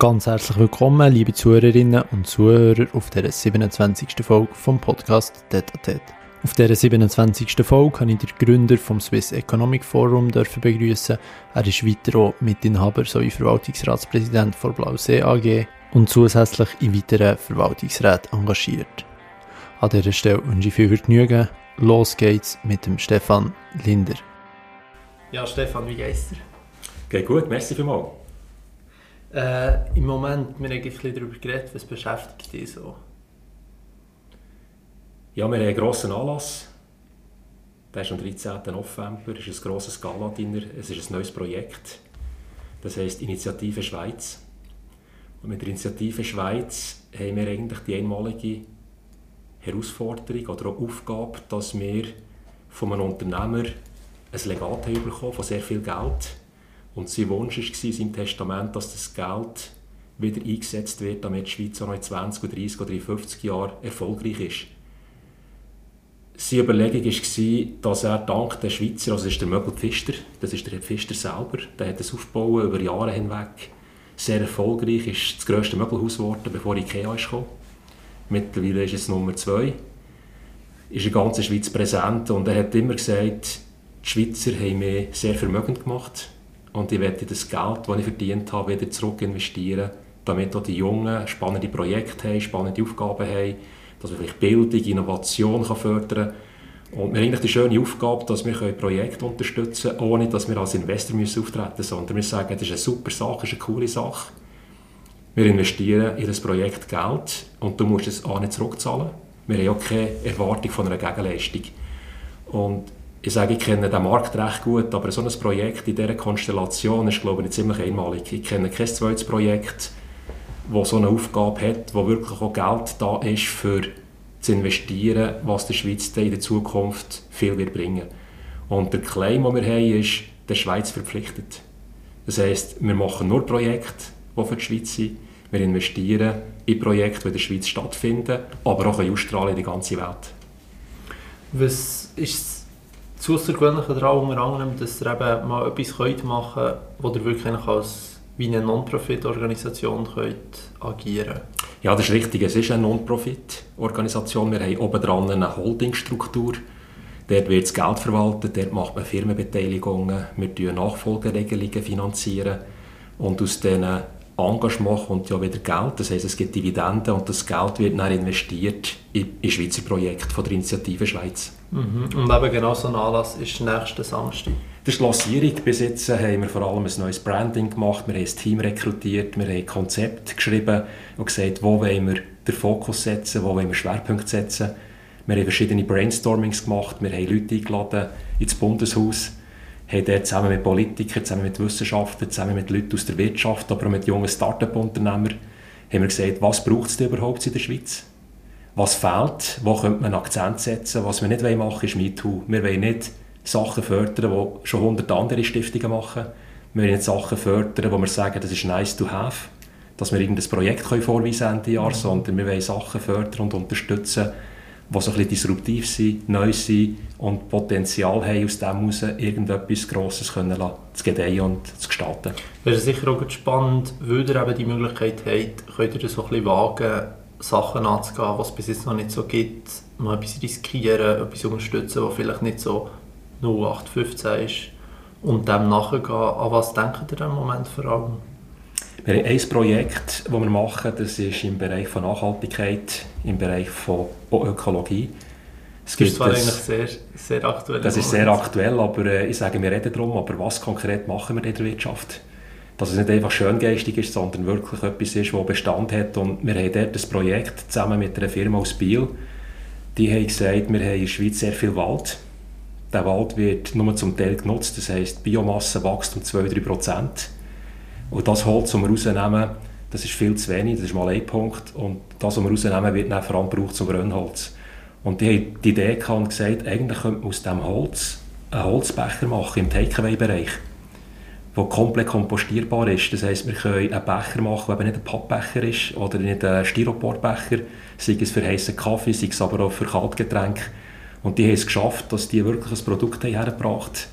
Ganz herzlich willkommen, liebe Zuhörerinnen und Zuhörer, auf der 27. Folge vom Podcast Tete Auf dieser 27. Folge kann ich den Gründer vom Swiss Economic Forum begrüßen. Er ist weiter auch Mitinhaber sowie Verwaltungsratspräsident von Blausee AG und zusätzlich in weiteren Verwaltungsräten engagiert. An dieser Stelle wünsche ich viel Vergnügen. Los geht's mit dem Stefan Linder. Ja, Stefan, wie geht's dir? Geht gut, merci vielmals. Äh, Im Moment, wir haben ein bisschen darüber geredet, was beschäftigt dich so? Ja, wir haben einen grossen Anlass. Der ist am 13. November, es ist ein grosses Gala-Dinner, es ist ein neues Projekt. Das heisst Initiative Schweiz. Und mit der Initiative Schweiz haben wir eigentlich die einmalige Herausforderung oder auch Aufgabe, dass wir von einem Unternehmer ein Legat bekommen von sehr viel Geld und sein Wunsch war sein Testament, dass das Geld wieder eingesetzt wird, damit die Schweiz auch noch in 20, 30 oder 50 Jahren erfolgreich ist. Seine Überlegung war, dass er dank der Schweizer, also das ist der Möbel Pfister, das ist der Pfister selber, der hat das aufgebaut über Jahre hinweg, sehr erfolgreich, ist das grösste Möbelhaus geworden, bevor Ikea kam. Mittlerweile ist es Nummer zwei, ist in der ganzen Schweiz präsent und er hat immer gesagt, die Schweizer haben mich sehr vermögend gemacht und ich werde das Geld, das ich verdient habe, wieder zurück investieren, damit auch die Jungen spannende Projekte haben, spannende Aufgaben haben, dass wir vielleicht Bildung, Innovation kann fördern können. Und wir haben eigentlich die schöne Aufgabe, dass wir Projekte unterstützen können, ohne dass wir als Investor auftreten müssen, sondern wir sagen, das ist eine super Sache, das ist eine coole Sache. Wir investieren in das Projekt Geld und du musst es auch nicht zurückzahlen. Wir haben auch keine Erwartung von einer Gegenleistung. Und ich sage, ich kenne den Markt recht gut, aber so ein Projekt in dieser Konstellation ist, glaube ich, ziemlich einmalig. Ich kenne kein zweites Projekt, das so eine Aufgabe hat, wo wirklich auch Geld da ist, für zu investieren, was der Schweiz in der Zukunft viel wird bringen Und der Claim, den wir haben, ist, der Schweiz verpflichtet. Das heisst, wir machen nur Projekte, die für die Schweiz sind. Wir investieren in Projekte, die in der Schweiz stattfinden, aber auch in Australien, in die ganze Welt. Was ist das Außergewöhnliche daran unter anderem, dass ihr eben mal etwas könnt machen könnt, wo ihr wirklich als wie eine Non-Profit-Organisation agieren könnt. Ja, das ist richtig. Es ist eine Non-Profit-Organisation. Wir haben oben dran eine Holdingstruktur. Dort wird das Geld verwaltet, dort macht man Firmenbeteiligungen, wir finanzieren Nachfolgeregelungen. finanzieren Und aus diesen Engagement kommt ja wieder Geld, das heisst, es gibt Dividenden und das Geld wird dann investiert in, in Schweizer Projekte von der Initiative Schweiz. Mhm. Und eben genau so ein Anlass ist nächsten Samstag. Die Lancierung. Bis jetzt haben wir vor allem ein neues Branding gemacht, wir haben ein Team rekrutiert, wir haben ein Konzept geschrieben und gesagt, wo wollen wir den Fokus setzen, wo wollen wir Schwerpunkte setzen. Wir haben verschiedene Brainstormings gemacht, wir haben Leute eingeladen ins Bundeshaus, haben dort zusammen mit Politikern, zusammen mit Wissenschaftlern, zusammen mit Leuten aus der Wirtschaft, aber auch mit jungen Start-up-Unternehmern, haben wir gesagt, was braucht es überhaupt in der Schweiz? Was fehlt? Wo könnte man einen Akzent setzen? Was wir nicht machen wollen, ist MeToo. Wir wollen nicht Sachen fördern, die schon hundert andere Stiftungen machen. Wir wollen nicht Sachen fördern, wo wir sagen, das ist nice to have, dass wir irgendein Projekt vorweisen können Ende Jahr, mhm. sondern wir wollen Sachen fördern und unterstützen, die so ein bisschen disruptiv sind, neu sind und Potenzial haben, aus dem heraus irgendetwas Grosses können zu gedeihen und zu gestalten. Wäre sicher auch spannend, weil ihr eben die Möglichkeit habt, könnt ihr das so ein bisschen wagen, Sachen anzugehen, was es bis jetzt noch nicht so gibt, mal etwas riskieren, etwas unterstützen, was vielleicht nicht so 0815 ist und dem nachgehen. An was denkt ihr im Moment vor allem? Wir haben ein Projekt, das wir machen, das ist im Bereich von Nachhaltigkeit, im Bereich von Ökologie. Es das ist zwar das, eigentlich sehr, sehr aktuell. Das ist sehr aktuell, aber äh, ich sage, wir reden darum, aber was konkret machen wir in der Wirtschaft? Dass es nicht einfach schöngeistig ist, sondern wirklich etwas ist, das Bestand hat. Und wir haben dort ein Projekt zusammen mit einer Firma aus Biel. Die haben gesagt, wir haben in der Schweiz sehr viel Wald. Der Wald wird nur zum Teil genutzt, das heisst, die Biomasse wächst um 2-3 Prozent. Und das Holz, das wir rausnehmen, das ist viel zu wenig, das ist mal ein Punkt. Und das, was wir rausnehmen, wird dann vor allem gebraucht zum Brennholz. Und die haben die Idee gehabt und gesagt, eigentlich könnte man aus diesem Holz einen Holzbecher machen im Takeaway-Bereich, der komplett kompostierbar ist. Das heisst, wir können einen Becher machen, der eben nicht ein Pappbecher ist oder nicht ein Styroporbecher, sei es für heißen Kaffee, sei es aber auch für Kaltgetränke. Und die haben es geschafft, dass die wirklich ein Produkt hergebracht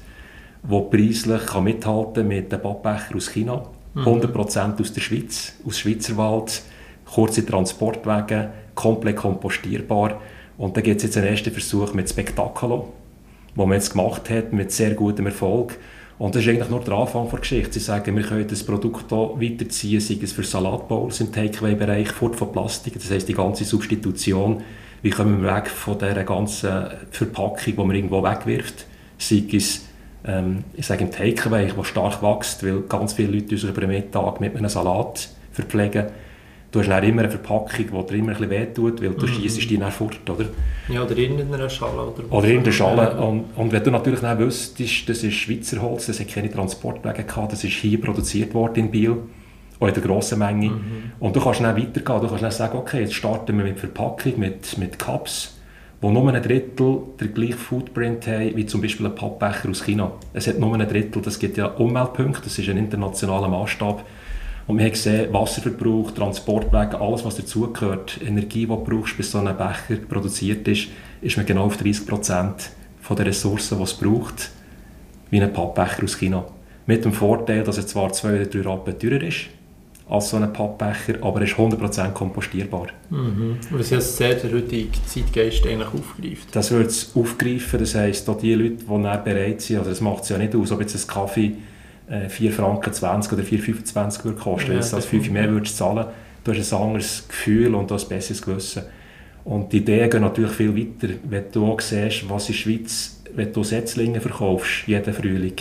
haben, das preislich kann mithalten mit den Pappbecher aus China 100% aus der Schweiz, aus Schweizerwald, kurze Transportwege, komplett kompostierbar. Und da gibt es jetzt einen ersten Versuch mit Spectaculo, wo man jetzt gemacht hat, mit sehr gutem Erfolg. Und das ist eigentlich nur der Anfang der Geschichte. Sie sagen, wir können das Produkt hier weiterziehen, sei es für Salatbowls im Takeaway-Bereich, fort von Plastik, das heisst die ganze Substitution. Wie kommen wir weg von dieser ganzen Verpackung, die man irgendwo wegwirft, sei es ähm, ich sage im Takeaway, der stark wächst, weil ganz viele Leute uns über den Mittag mit einem Salat verpflegen. Du hast dann immer eine Verpackung, die dir immer ein bisschen wehtut, weil du mhm. schießt die dann fort, oder? Ja, oder in einer Schale. Oder, oder in der Schale. Und, und wenn du natürlich dann wüsstest, das ist Schweizer Holz, das hat keine Transportwege gehabt, das ist hier produziert worden in Biel, auch in der grossen Menge. Mhm. Und du kannst dann weitergehen, du kannst dann sagen, okay, jetzt starten wir mit Verpackung, mit, mit Cups, die nur ein Drittel der gleichen Footprint haben wie zum Beispiel ein Pappbecher aus China. Es hat nur ein Drittel, das gibt ja Umweltpunkte, das ist ein internationaler Maßstab. Und wir haben gesehen, Wasserverbrauch, Transportwege, alles was dazugehört, Energie, die du brauchst, bis so ein Becher produziert ist, ist man genau auf 30 Prozent der Ressourcen, die es braucht, wie ein Pappbecher aus China. Mit dem Vorteil, dass er zwar zwei oder drei Rappen teurer ist, als so ein Pappbecher, aber er ist 100% kompostierbar. Mhm. Was heißt sehr der heutige Zeitgeist eigentlich aufgreift? Das wird es aufgreifen, das heisst, auch die Leute, die bereit sind, also das macht es ja nicht aus, ob jetzt ein Kaffee äh, 4 Franken 20 oder 4,25 würde kosten, ja, wenn du als 5 mehr würdest zahlen, du hast ein anderes Gefühl und ein besseres Gewissen. Und die Ideen gehen natürlich viel weiter, wenn du auch siehst, was in der Schweiz, wenn du Setzlinge verkaufst, jeden Frühling,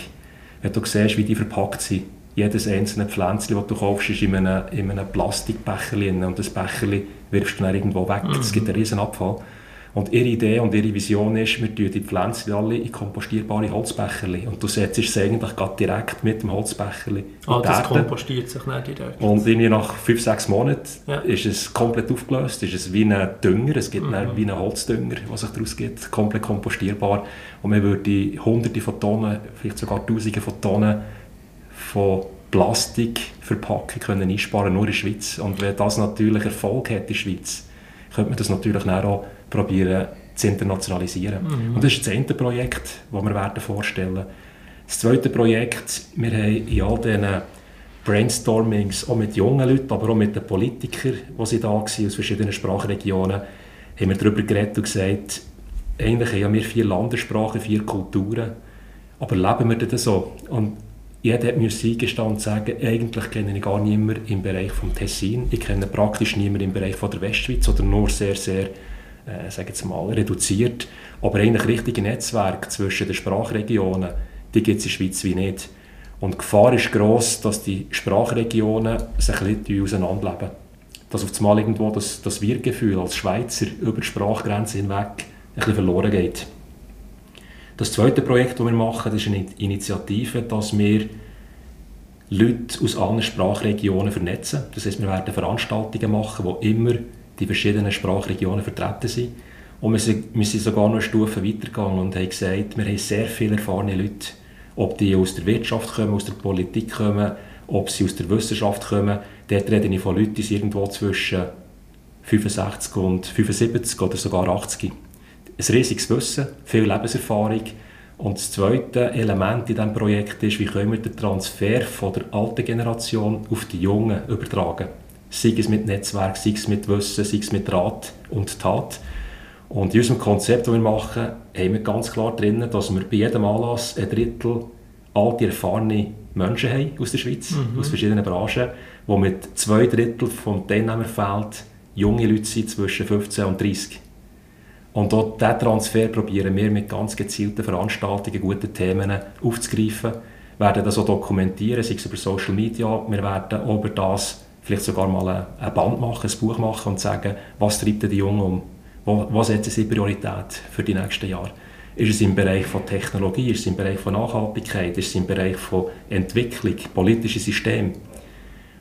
wenn du siehst, wie die verpackt sind, jedes einzelne Pflänzchen, das du kaufst, ist in einem, in einem Plastikbecher und das Becher wirfst du dann irgendwo weg. Es mhm. gibt einen riesen Abfall. Und ihre Idee und ihre Vision ist, wir tun die Pflänzchen alle in kompostierbare Holzbecher. Und du setzt es eigentlich direkt mit dem Holzbecher Ah, das kompostiert sich nicht direkt. Und irgendwie nach 5, 6 Monaten ja. ist es komplett aufgelöst, ist es wie ein Dünger, es gibt mhm. wie einen Holzdünger, was sich daraus gibt, komplett kompostierbar. Und man würde hunderte von Tonnen, vielleicht sogar tausende von Tonnen von Plastikverpackungen können einsparen nur in der Schweiz. Und wenn das natürlich Erfolg hat in der Schweiz, könnte man das natürlich auch probieren zu internationalisieren. Mhm. Und das ist das eine Projekt, das wir werden vorstellen Das zweite Projekt, wir haben in all diesen Brainstormings, auch mit jungen Leuten, aber auch mit den Politikern, die sie da waren, aus verschiedenen Sprachregionen, haben wir darüber geredet und gesagt, eigentlich haben wir vier Landessprachen, vier Kulturen, aber leben wir das so? Und jeder hat mir eingestanden und sagen, eigentlich kenne ich gar niemanden im Bereich des Tessin. Ich kenne praktisch niemanden im Bereich von der Westschweiz oder nur sehr, sehr, äh, sage jetzt mal, reduziert. Aber eigentlich richtige Netzwerke zwischen den Sprachregionen, die gibt es in der Schweiz wie nicht. Und die Gefahr ist gross, dass die Sprachregionen sich ein bisschen auseinanderleben. Dass auf einmal irgendwo das, das Wir-Gefühl als Schweizer über die Sprachgrenze hinweg ein bisschen verloren geht. Das zweite Projekt, das wir machen, ist eine Initiative, dass wir Leute aus allen Sprachregionen vernetzen. Das heißt, wir werden Veranstaltungen machen, wo immer die verschiedenen Sprachregionen vertreten sind. Und wir sind, wir sind sogar noch eine Stufe weitergegangen und haben gesagt, wir haben sehr viele erfahrene Leute, ob die aus der Wirtschaft kommen, aus der Politik kommen, ob sie aus der Wissenschaft kommen. Dort rede ich von Leuten, die irgendwo zwischen 65 und 75 oder sogar 80 ein riesiges Wissen, viel Lebenserfahrung. Und das zweite Element in diesem Projekt ist, wie können wir den Transfer von der alten Generation auf die Jungen übertragen. Sei es mit Netzwerk, sei es mit Wissen, sei es mit Rat und Tat. Und in unserem Konzept, das wir machen, haben wir ganz klar drin, dass wir bei jedem Anlass ein Drittel alte, erfahrene Menschen haben aus der Schweiz, mhm. aus verschiedenen Branchen, wo mit zwei Drittel vom Teilnehmerfeld junge Leute sind zwischen 15 und 30. Und auch diesen Transfer probieren wir mit ganz gezielten Veranstaltungen, guten Themen aufzugreifen. Wir werden das auch dokumentieren, sei es über Social Media. Wir werden auch über das vielleicht sogar mal ein Band machen, ein Buch machen und sagen, was treibt die Jungen um? Was setzen sie Priorität für die nächsten Jahre? Ist es im Bereich von Technologie, ist es im Bereich von Nachhaltigkeit, ist es im Bereich von Entwicklung, politische System?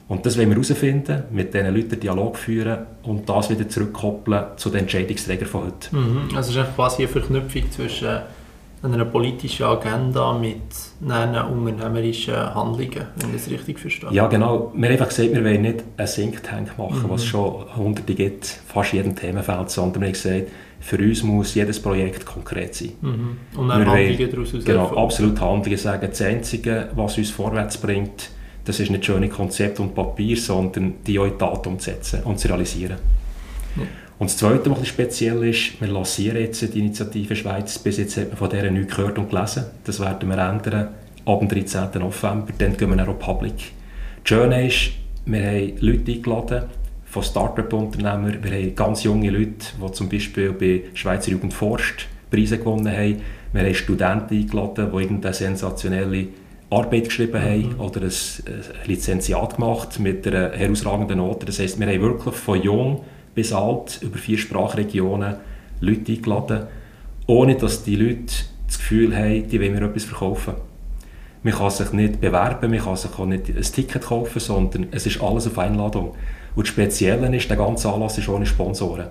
Und das wollen wir herausfinden, mit diesen Leuten Dialog führen und das wieder zurückkoppeln zu den Entscheidungsträgern von heute. Mhm. Also es ist quasi eine Verknüpfung zwischen einer politischen Agenda mit unternehmerischen Handlungen, wenn ich das richtig verstehe. Ja, genau. Wir haben einfach gesagt, wir wollen nicht einen Think Tank machen, mhm. was es schon hunderte gibt, fast jedem Themenfeld, sondern wir haben gesagt, für uns muss jedes Projekt konkret sein. Mhm. Und dann Handlungen daraus Genau, absolut Handlungen sagen. Das Einzige, was uns vorwärts bringt, Das ist nicht schöne Konzept und Papier, sondern die auch in Tat umzusetzen und zu realisieren. Ja. Und das Zweite, was speziell ist, wir lancieren jetzt die Initiative Schweiz. Bis jetzt hat man von dieser nichts gehört und gelesen. Das werden wir ändern ab dem 13. November. Dann gehen wir auch public. Das Schöne ist, wir haben Leute eingeladen von Start-up-Unternehmern. Wir haben ganz junge Leute, die zum Beispiel bei Schweizer Jugend forscht Preise gewonnen haben. Wir haben Studenten eingeladen, die irgendeine sensationelle Arbeit geschrieben haben mhm. oder ein, ein Lizenziat gemacht mit einer herausragenden Note. Das heisst, wir haben wirklich von jung bis alt über vier Sprachregionen Leute eingeladen, ohne dass die Leute das Gefühl haben, die wollen mir etwas verkaufen. Man kann sich nicht bewerben, man kann sich auch nicht ein Ticket kaufen, sondern es ist alles auf Einladung. Und das Spezielle ist, der ganze Anlass ist ohne Sponsoren.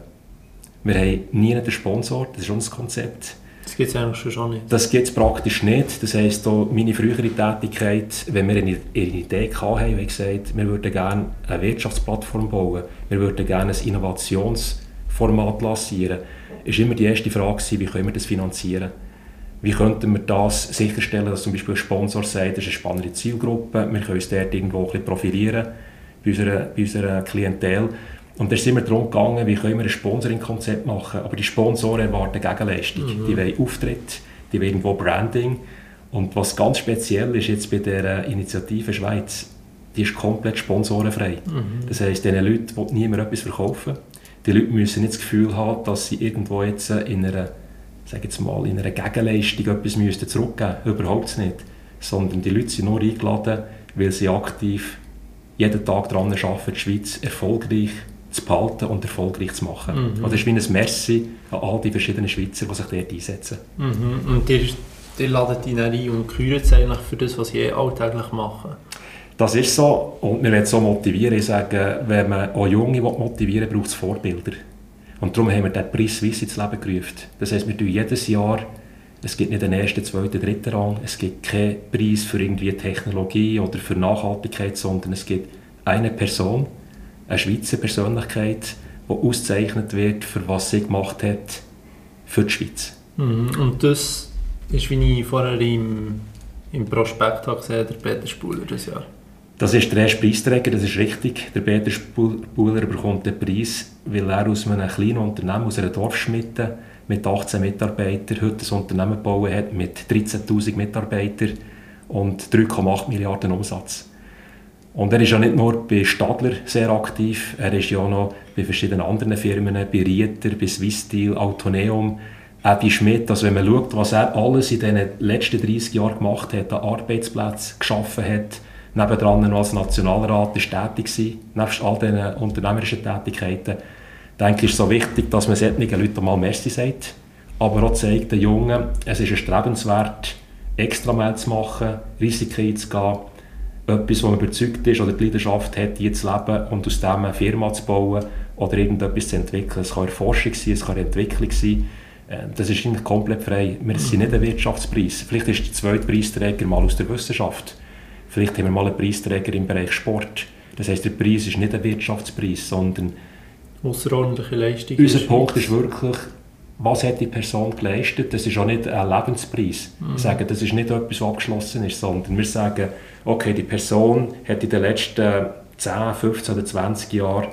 Wir haben nie einen Sponsor, das ist unser Konzept. Das gibt es eigentlich schon nicht. Das gibt es praktisch nicht. Das heisst, meine frühere Tätigkeit, wenn wir eine, Idee hatten, wir gesagt, wir würden gerne eine Wirtschaftsplattform bauen, wir würden gerne ein Innovationsformat lancieren, ist immer die erste Frage wie können wir das finanzieren? Wie könnten wir das sicherstellen, dass zum Beispiel ein Sponsor sagt, das ist eine spannende Zielgruppe, wir können uns dort irgendwo ein bisschen profilieren bei unserer, bei unserer Klientel. Und da sind wir darum gegangen, wie können wir ein Sponsoring-Konzept machen. Aber die Sponsoren erwarten Gegenleistung. Mhm. Die wollen Auftritt, die wollen irgendwo Branding. Und was ganz speziell ist jetzt bei der Initiative Schweiz, die ist komplett sponsorenfrei. Mhm. Das heisst, diesen Leuten will niemand etwas verkaufen. Die Leute müssen nicht das Gefühl haben, dass sie irgendwo jetzt in einer, sag jetzt mal, in einer Gegenleistung etwas müssten zurückgeben müssen. Überhaupt nicht. Sondern die Leute sind nur eingeladen, weil sie aktiv jeden Tag daran arbeiten, die Schweiz erfolgreich zu behalten und erfolgreich zu machen. Mhm. Also das ist wie ein Merci an all die verschiedenen Schweizer, die sich dort einsetzen. Mhm. Und ihr, ihr ladet ihn ein und kürt eigentlich für das, was sie alltäglich machen? Das ist so und wir wollen so motivieren. Ich sage, wenn man auch Junge motivieren will, braucht es Vorbilder. Und darum haben wir den Preis Swiss ins Leben gerufen. Das heisst, wir tun jedes Jahr, es gibt nicht den ersten, zweiten, dritten Rang, es gibt keinen Preis für irgendwie Technologie oder für Nachhaltigkeit, sondern es gibt eine Person, eine Schweizer Persönlichkeit, die ausgezeichnet wird, für was sie gemacht hat für die Schweiz. Mhm. Und das ist, wie ich vorher im, im Prospekt habe gesehen der Peter Spuler das Jahr. Das ist der erste Preisträger, das ist richtig. Der Peter Spuler bekommt den Preis, weil er aus einem kleinen Unternehmen, aus einer Dorfschmiede mit 18 Mitarbeitern heute ein Unternehmen gebaut hat mit 13'000 Mitarbeitern und 3,8 Milliarden Umsatz. Und er ist ja nicht nur bei Stadler sehr aktiv, er ist ja auch noch bei verschiedenen anderen Firmen, bei Rieter, bei Swisssteel, Autoneum, auch bei Schmidt. Also wenn man schaut, was er alles in den letzten 30 Jahren gemacht hat, an Arbeitsplätzen geschaffen hat, nebendran noch als Nationalrat ist tätig gewesen, nebst all diesen unternehmerischen Tätigkeiten, denke ich, ist es so wichtig, dass man solchen Leuten mal Merci sagt, aber auch zeigt den Jungen, es ist erstrebenswert, extra mehr zu machen, Risiken einzugehen, etwas, wo man überzeugt ist oder die Leidenschaft hat, hier zu leben und aus dem eine Firma zu bauen oder irgendetwas zu entwickeln. Es kann Forschung sein, es kann Entwicklung sein. Äh, das ist eigentlich komplett frei. Wir sind nicht ein Wirtschaftspreis. Vielleicht ist der zweite Preisträger mal aus der Wissenschaft. Vielleicht haben wir mal einen Preisträger im Bereich Sport. Das heisst, der Preis ist nicht ein Wirtschaftspreis, sondern außerordentliche Leistung. Unser Punkt ist wirklich, was hat die Person geleistet. Das ist auch nicht ein Lebenspreis. Mhm. Wir sagen, das ist nicht etwas, was abgeschlossen ist, sondern wir sagen, okay, die Person hat in den letzten 10, 15 oder 20 Jahren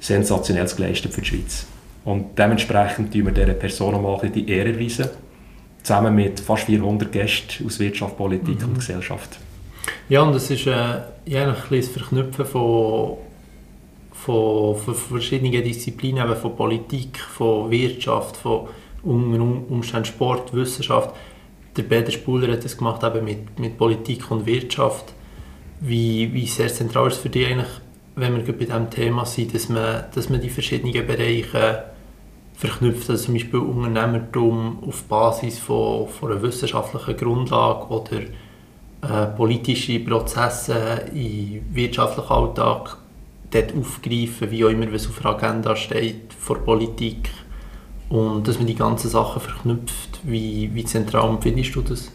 sensationelles geleistet für die Schweiz. Und dementsprechend tun wir dieser Person mal die Ehre erweisen, zusammen mit fast 400 Gästen aus Wirtschaft, Politik mhm. und Gesellschaft. Ja, und das ist äh, ja, ein das Verknüpfen von von, von verschiedenen Disziplinen, eben von Politik, von Wirtschaft, von Umständen Sport, Wissenschaft. Der Peter Spuler hat das gemacht eben mit, mit Politik und Wirtschaft. Wie, wie sehr zentral ist es für dich eigentlich, wenn wir bei diesem Thema sind, dass man, dass man die verschiedenen Bereiche verknüpft, also zum Beispiel Unternehmertum auf Basis von, von einer wissenschaftlichen Grundlage oder äh, politische Prozesse im wirtschaftlichen Alltag dort aufgreifen, wie auch immer, was auf der Agenda steht, vor Politik und dass man die ganzen Sachen verknüpft. Wie, wie zentral findest du das?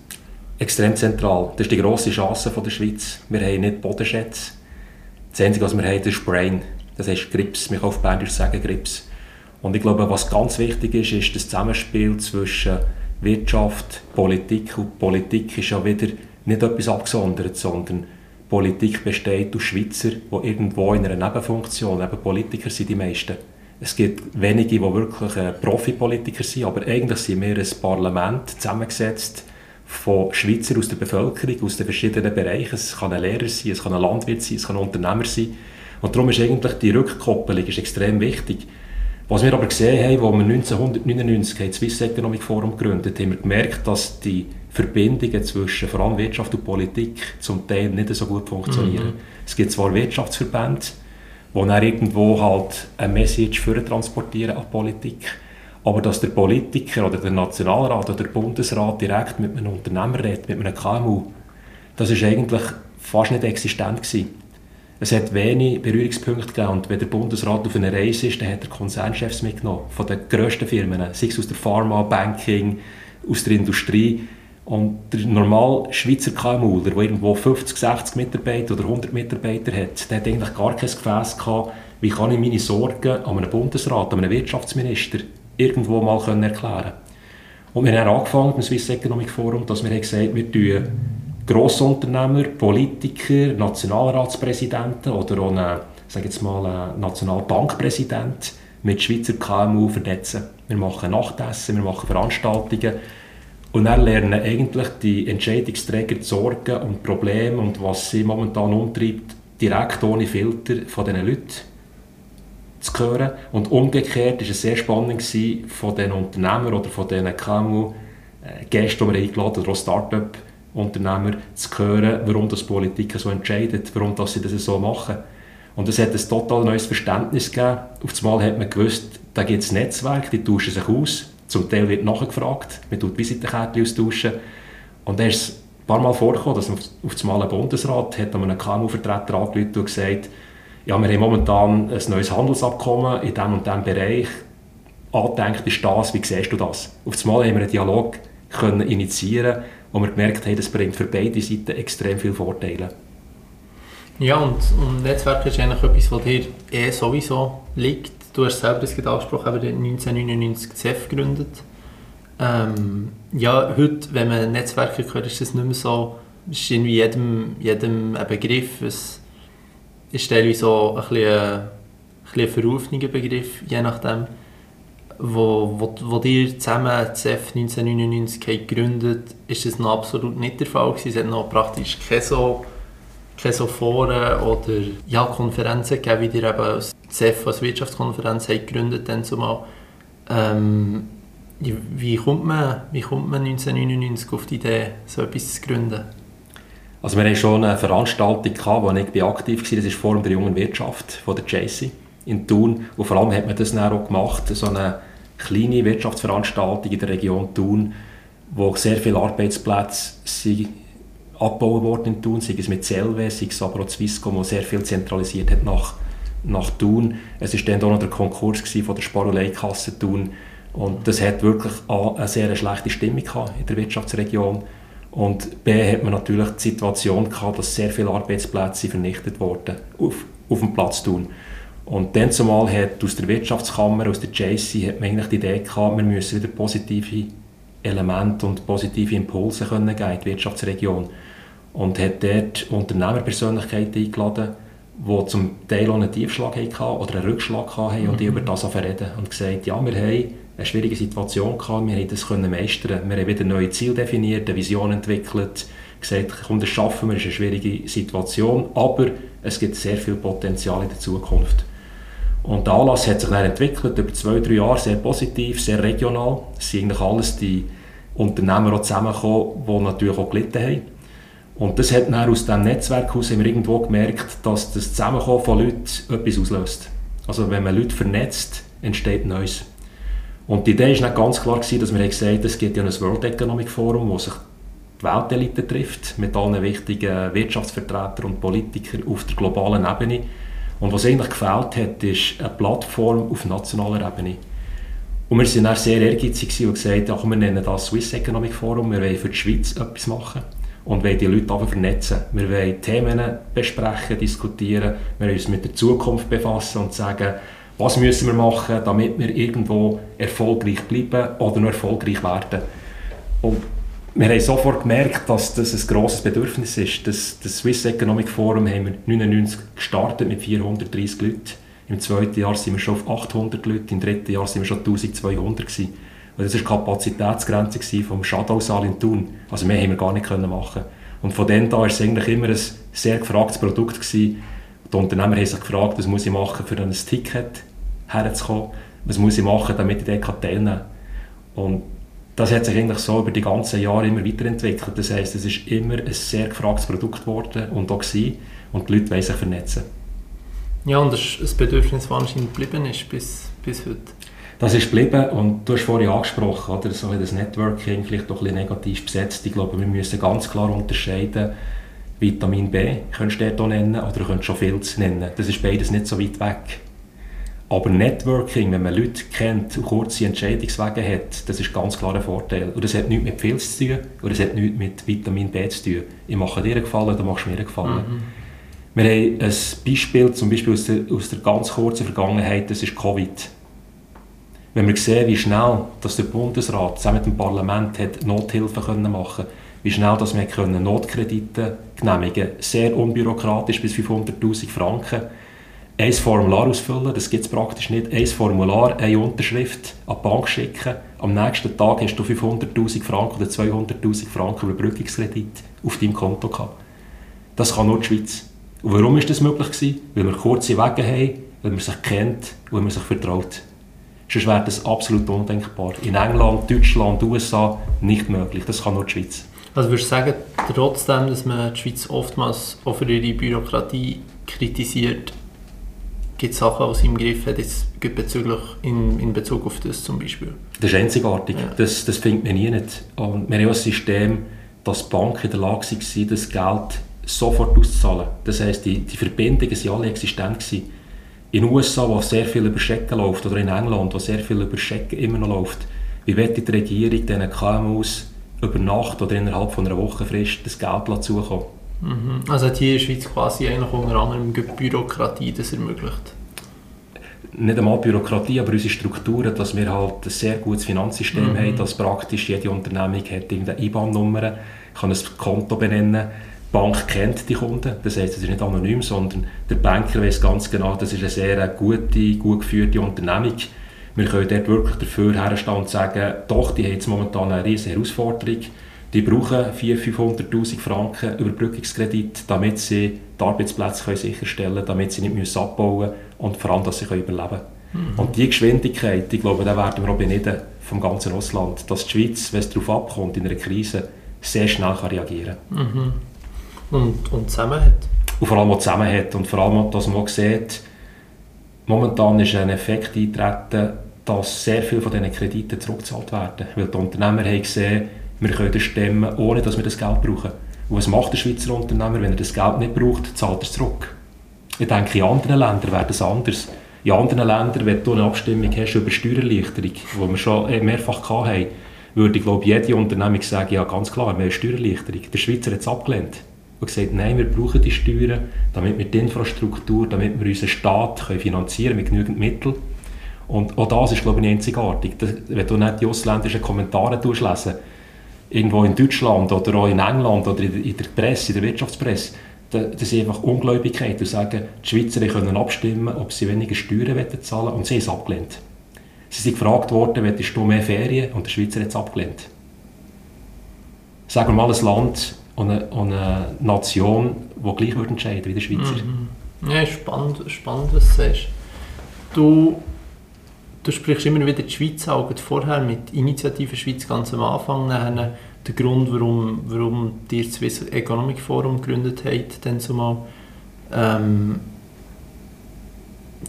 Extrem zentral. Das ist die grosse Chance von der Schweiz. Wir haben nicht Bodenschätze. Das Einzige, was wir haben, ist Brain. Das heißt Grips. Man kann auf Berndeutsch sagen Grips. Und ich glaube, was ganz wichtig ist, ist das Zusammenspiel zwischen Wirtschaft, Politik. Und Politik ist ja wieder nicht etwas abgesondert, sondern Politik besteht aus Schweizer, die irgendwo in einer Nebenfunktion, eben Politiker sind die meisten. Es gibt wenige, die wirklich äh, Profipolitiker sind, aber eigentlich sind wir ein Parlament zusammengesetzt von Schweizer aus der Bevölkerung, aus den verschiedenen Bereichen. Es kann ein Lehrer sein, es kann ein Landwirt sein, es kann ein Unternehmer sein. Und darum ist eigentlich die Rückkoppelung ist extrem wichtig. Was wir aber gesehen haben, als wir 1999 das Swiss Economic Forum gegründet haben, haben wir gemerkt, dass die Verbindungen zwischen vor allem Wirtschaft und Politik zum Teil nicht so gut funktionieren. Mhm. Es gibt zwar Wirtschaftsverbände, die dann irgendwo halt eine Message für transportieren an die Politik, aber dass der Politiker oder der Nationalrat oder der Bundesrat direkt mit einem Unternehmer redet, mit einem KMU, das ist eigentlich fast nicht existent gewesen. Es hat wenig Berührungspunkte gegeben und wenn der Bundesrat auf einer Reise ist, dann hat er Konzernchefs mitgenommen, von den grössten Firmen, sei es aus der Pharma, Banking, aus der Industrie. Und der normale Schweizer KMU, der irgendwo 50, 60 Mitarbeiter oder 100 Mitarbeiter hat, der hat eigentlich gar kein Gefäß gehabt, wie kann ich meine Sorgen an einem Bundesrat, an einem Wirtschaftsminister irgendwo mal können erklären Und wir haben angefangen mit dem Swiss Economic Forum, dass wir gesagt haben, wir tun Grossunternehmer, Politiker, Nationalratspräsidenten oder auch einen, sage jetzt mal, einen Nationalbankpräsident mit Schweizer KMU vernetzen. Wir machen Nachtessen, wir machen Veranstaltungen und dann lernen eigentlich die Entscheidungsträger die Sorgen und Probleme und was sie momentan umtreibt, direkt ohne Filter von diesen Leuten zu hören. Und umgekehrt war es sehr spannend von den Unternehmern oder von den KMU-Gästen, die wir eingeladen oder auch Start-up-Unternehmer zu hören, warum das Politiker so entscheidet, warum das sie das so machen. Und es hat ein total neues Verständnis gegeben. Auf einmal hat man gewusst, da gibt es Netzwerke, die tauschen sich aus. Zum Teil wird nachgefragt, man tut Visitenkärtchen austauschen. Und da ist es ein paar Mal vorgekommen, dass auf einmal ein Bundesrat hat an KMU-Vertreter angerufen und gesagt, ja, wir haben momentan ein neues Handelsabkommen in diesem und diesem Bereich. Angedenkt ist das, wie siehst du das? Auf einmal haben wir einen Dialog können initiieren und wir gemerkt haben, das bringt für beide Seiten extrem viele Vorteile. Ja, und, und Netzwerk ist eigentlich etwas, was dir eh sowieso liegt. Du hast selber das angesprochen, aber 1999 CEF gegründet. Ähm, ja, heute, wenn man Netzwerke hört, ist das nicht mehr so, ist irgendwie jedem, jedem ein Begriff. Es, ist teilweise so ein bisschen, ein, verrufener Begriff, je nachdem, wo, wo, wo ihr zusammen CEF 1999 gegründet ist das noch absolut nicht der Fall. Es hat noch praktisch keine so, keine so Foren oder ja, Konferenzen gegeben, wie ihr eben CEF als Wirtschaftskonferenz habt gegründet dann zumal. Ähm, wie, kommt man, wie kommt man 1999 auf die Idee, so etwas zu gründen? Also wir hatten schon eine Veranstaltung, gehabt, wo ich aktiv war, das ist Forum der jungen Wirtschaft von der JC in Thun. Und vor allem hat man das dann auch gemacht, so eine kleine Wirtschaftsveranstaltung in der Region Thun, wo sehr viele Arbeitsplätze sind abgebaut worden in Thun, sei es mit Selve, sei es aber auch Swisscom, der sehr viel zentralisiert hat nach, nach Thun. Es war dann auch noch der Konkurs von der Sparoleikasse Thun und das hat wirklich eine sehr schlechte Stimmung in der Wirtschaftsregion und B hat man natürlich die Situation gehabt, dass sehr viele Arbeitsplätze vernichtet wurden auf, auf dem Platz tun. Und dann zumal hat aus der Wirtschaftskammer, aus der JC, hat man eigentlich die Idee gehabt, wir müssen wieder positive Elemente und positive Impulse können geben in die Wirtschaftsregion. Und hat dort Unternehmerpersönlichkeiten eingeladen, die zum Teil auch einen Tiefschlag hatten oder einen Rückschlag hatten und die mhm. über das reden und gesagt, ja, wir haben eine schwierige Situation gehabt. Wir haben das können meistern. Wir haben wieder neue Ziele definiert, eine Vision entwickelt, gesagt, komm, das schaffen wir, das ist eine schwierige Situation, aber es gibt sehr viel Potenzial in der Zukunft. Und der Anlass hat sich dann entwickelt, über zwei, drei Jahre, sehr positiv, sehr regional. Es sind eigentlich alles die Unternehmer auch zusammengekommen, die natürlich auch gelitten haben. Und das hat dann aus diesem Netzwerk heraus haben wir irgendwo gemerkt, dass das Zusammenkommen von Leuten etwas auslöst. Also wenn man Leute vernetzt, entsteht Neues. Und die Idee war nicht ganz klar, gewesen, dass wir gesagt haben, es gibt ja ein World Economic Forum, wo sich die Weltelite trifft, mit allen wichtigen Wirtschaftsvertretern und Politikern auf der globalen Ebene. Und was eigentlich gefehlt hat, ist eine Plattform auf nationaler Ebene. Und wir waren dann sehr ehrgeizig und gesagt, ja, wir nennen das Swiss Economic Forum, wir wollen für die Schweiz etwas machen und wollen die Leute einfach vernetzen. Wir wollen Themen besprechen, diskutieren, wir wollen uns mit der Zukunft befassen und sagen, was müssen wir machen, damit wir irgendwo erfolgreich bleiben oder noch erfolgreich werden. Und wir haben sofort gemerkt, dass das ein grosses Bedürfnis ist. Das, das Swiss Economic Forum haben wir 1999 gestartet mit 430 Leuten. Im zweiten Jahr sind wir schon auf 800 Leute, im dritten Jahr sind wir schon 1200 gewesen. Und das war die Kapazitätsgrenze vom Shadowsaal in Thun. Also mehr haben wir gar nicht machen Und von dann an war es eigentlich immer ein sehr gefragtes Produkt gewesen. Die Unternehmer haben sich gefragt, was muss ich machen, für ein Ticket herzukommen? Was muss ich machen, damit ich dort teilnehmen kann? Und das hat sich eigentlich so über die ganzen Jahre immer weiterentwickelt. Das heisst, es ist immer ein sehr gefragtes Produkt geworden und auch gewesen. Und die Leute wollen sich vernetzen. Ja, und das ist ein Bedürfnis, das anscheinend geblieben ist bis, bis heute. Das ist geblieben und du hast vorhin angesprochen, oder? so das Networking vielleicht doch ein bisschen negativ besetzt. Ich glaube, wir müssen ganz klar unterscheiden, Vitamin B könntest du dort nennen oder du könntest schon Filz nennen. Das ist beides nicht so weit weg. Aber Networking, wenn man Leute kennt und kurze Entscheidungswege hat, das ist ganz klar ein Vorteil. Und das hat nichts mit Filz zu tun oder das hat nichts mit Vitamin B zu tun. Ich mache dir einen Gefallen, du machst mir einen Gefallen. Mhm. Wir haben ein Beispiel, zum Beispiel aus der, aus der ganz kurzen Vergangenheit, das ist Covid. Wenn wir sehen, wie schnell dass der Bundesrat zusammen mit dem Parlament hat Nothilfe können machen wie schnell dass wir können Notkredite genehmigen sehr unbürokratisch bis 500'000 Franken, ein Formular ausfüllen, das gibt es praktisch nicht, ein Formular, eine Unterschrift an die Bank schicken, am nächsten Tag hast du 500'000 Franken oder 200'000 Franken Überbrückungskredit auf deinem Konto gehabt. Das kann nur die Schweiz. Und warum ist das möglich gewesen? Weil wir kurze Wege haben, weil man sich kennt und weil man sich vertraut. Sonst wäre das absolut undenkbar. In England, Deutschland, USA nicht möglich. Das kann nur die Schweiz. Also würdest du sagen, trotzdem, dass man die Schweiz oftmals auch für ihre Bürokratie kritisiert, gibt es Sachen aus seinem Griff hat, bezüglich, in, in Bezug auf das zum Beispiel? Das ist einzigartig. Ja. Das, das findet man nie nicht. Und wir haben auch ein System, dass Banken in der Lage waren, das Geld sofort auszuzahlen. Das heisst, die, die Verbindungen waren alle existent. Gewesen. In den USA, wo sehr viel über Schecken läuft, oder in England, wo sehr viel über Schecken immer noch läuft, wie wird die Regierung diesen KMUs über Nacht oder innerhalb von einer Woche Frist das Geld zukommen? Mhm. Also hat hier in der Schweiz quasi eigentlich unter anderem Bürokratie das ermöglicht? Nicht einmal Bürokratie, aber unsere Strukturen, dass wir halt ein sehr gutes Finanzsystem mhm. haben, dass praktisch jede Unternehmung hat irgendeine IBAN-Nummer, kann ein Konto benennen die Bank kennt die Kunden, das heißt, es ist nicht anonym, sondern der Banker weiß ganz genau, das ist eine sehr gute, gut geführte Unternehmung. Wir können dort wirklich dafür herstehen und sagen, doch, die haben jetzt momentan eine riesige Herausforderung. Die brauchen 400'000, 500'000 Franken Überbrückungskredit, damit sie die Arbeitsplätze können sicherstellen können, damit sie nicht müssen abbauen müssen und vor allem, dass sie können überleben können. Mhm. Und diese Geschwindigkeit, ich glaube, da werden wir auch beneiden vom ganzen Russland, dass die Schweiz, wenn es darauf abkommt, in einer Krise sehr schnell kann reagieren kann. Mhm. Und, und zusammenhalt. Und vor allem auch zusammenhalt. Und vor allem, dass man auch sieht, momentan ist ein Effekt eintreten, dass sehr viele von diesen Krediten zurückgezahlt werden. Weil die Unternehmer haben gesehen, wir können das stemmen, ohne dass wir das Geld brauchen. Und was macht der Schweizer Unternehmer, wenn er das Geld nicht braucht, zahlt er es zurück. Ich denke, in anderen Ländern wäre das anders. In anderen Ländern, wenn du eine Abstimmung hast über Steuererleichterung, die wir schon mehrfach hatten, würde, glaube ich, jede Unternehmung sagen, ja ganz klar, haben Steuererleichterung. Der Schweizer hat es abgelehnt und gesagt, nein, wir brauchen die Steuern, damit wir die Infrastruktur, damit wir unseren Staat können finanzieren mit genügend Mitteln. Und auch das ist, glaube ich, einzigartig. wenn du nicht die ausländischen Kommentare lesen irgendwo in Deutschland oder auch in England oder in der Presse, in der Wirtschaftspresse, das ist einfach Ungläubigkeit. Die sagen, die Schweizer können abstimmen, ob sie weniger Steuern zahlen wollen und sie haben es abgelehnt. Sie sind gefragt worden, willst du mehr Ferien? Und der Schweizer hat es abgelehnt. Sagen wir mal ein Land, und eine, und eine Nation, die gleich würde entscheiden wie der Schweizer. Mhm. Ja, spannend, spannend, was du sagst. Du, du sprichst immer wieder die Schweiz auch vorher mit Initiative Schweiz ganz am Anfang, nachher der Grund, warum, warum ihr das Swiss Economic Forum gegründet habt, dann zumal. Ähm,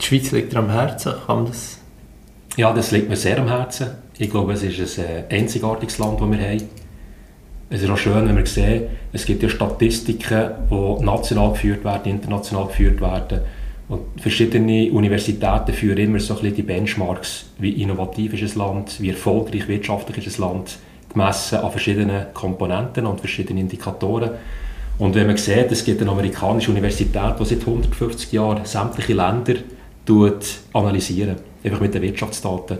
die Schweiz liegt dir am Herzen, kann das? Ja, das liegt mir sehr am Herzen. Ich glaube, es ist ein äh, einzigartiges Land, das wir haben. Es ist auch schön, wenn wir sehen, es gibt ja Statistiken, die national geführt werden, international geführt werden. Und verschiedene Universitäten führen immer so ein bisschen die Benchmarks, wie innovativ ist ein Land, wie erfolgreich wirtschaftlich ist ein Land, gemessen an verschiedenen Komponenten und verschiedenen Indikatoren. Und wenn man sieht, es gibt eine amerikanische Universität, die seit 150 Jahren sämtliche Länder analysiert, einfach mit den Wirtschaftsdaten.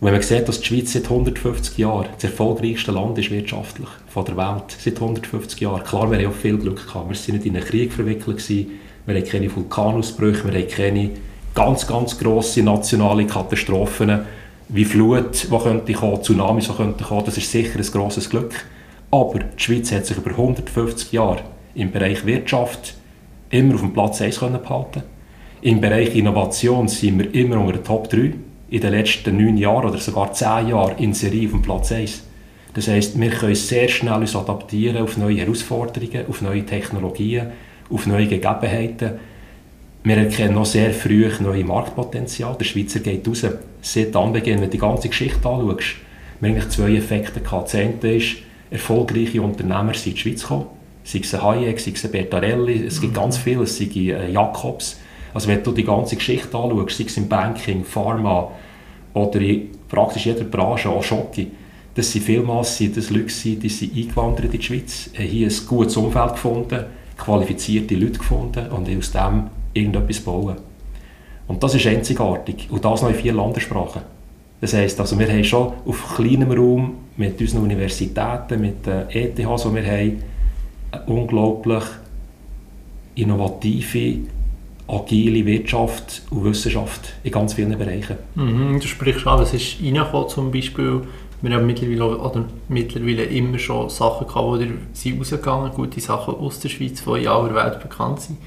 Und wenn man sieht, dass die Schweiz seit 150 Jahren das erfolgreichste Land ist wirtschaftlich von der Welt, seit 150 Jahren, klar, wir haben auch viel Glück gehabt. Wir sind nicht in einen Krieg verwickelt gewesen, wir haben keine Vulkanausbrüche, wir haben keine ganz, ganz grosse nationale Katastrophen wie Flut, die könnte kommen, Tsunamis, die könnten kommen. Das ist sicher ein grosses Glück. Aber die Schweiz hat sich über 150 Jahre im Bereich Wirtschaft immer auf dem Platz 1 behalten Im Bereich Innovation sind wir immer unter den Top 3 in den letzten neun Jahren oder sogar zehn Jahren in Serie auf dem Platz 1. Das heisst, wir können sehr schnell uns adaptieren auf neue Herausforderungen, auf neue Technologien, auf neue Gegebenheiten. Wir erkennen noch sehr früh neue Marktpotenzial. Der Schweizer geht raus. Seit Anbeginn, wenn du die ganze Geschichte anschaust, wir haben eigentlich zwei Effekte gehabt. Das eine ist, erfolgreiche Unternehmer sind in die Schweiz gekommen. Sei es ein Hayek, sei es ein Bertarelli, es gibt mhm. ganz viele, es sei äh, Jakobs. Also wenn du die ganze Geschichte anschaust, sei es im Banking, Pharma oder in praktisch jeder Branche, auch Schocke, das sind vielmals das Leute, die sind eingewandert in die Schweiz, haben hier ein gutes Umfeld gefunden, qualifizierte Leute gefunden und aus dem irgendetwas bauen. Und das ist einzigartig. Und das noch in vier Landessprachen. Das heisst, also wir haben schon auf kleinem Raum mit unseren Universitäten, mit den ETHs, die wir haben, eine unglaublich innovative agile Wirtschaft und Wissenschaft in ganz vielen Bereichen. Mhm, du sprichst an, was ist reingekommen zum Beispiel? Wir haben mittlerweile, oder mittlerweile immer schon Sachen gehabt, die sind rausgegangen, gute Sachen aus der Schweiz, die in aller Welt bekannt sind.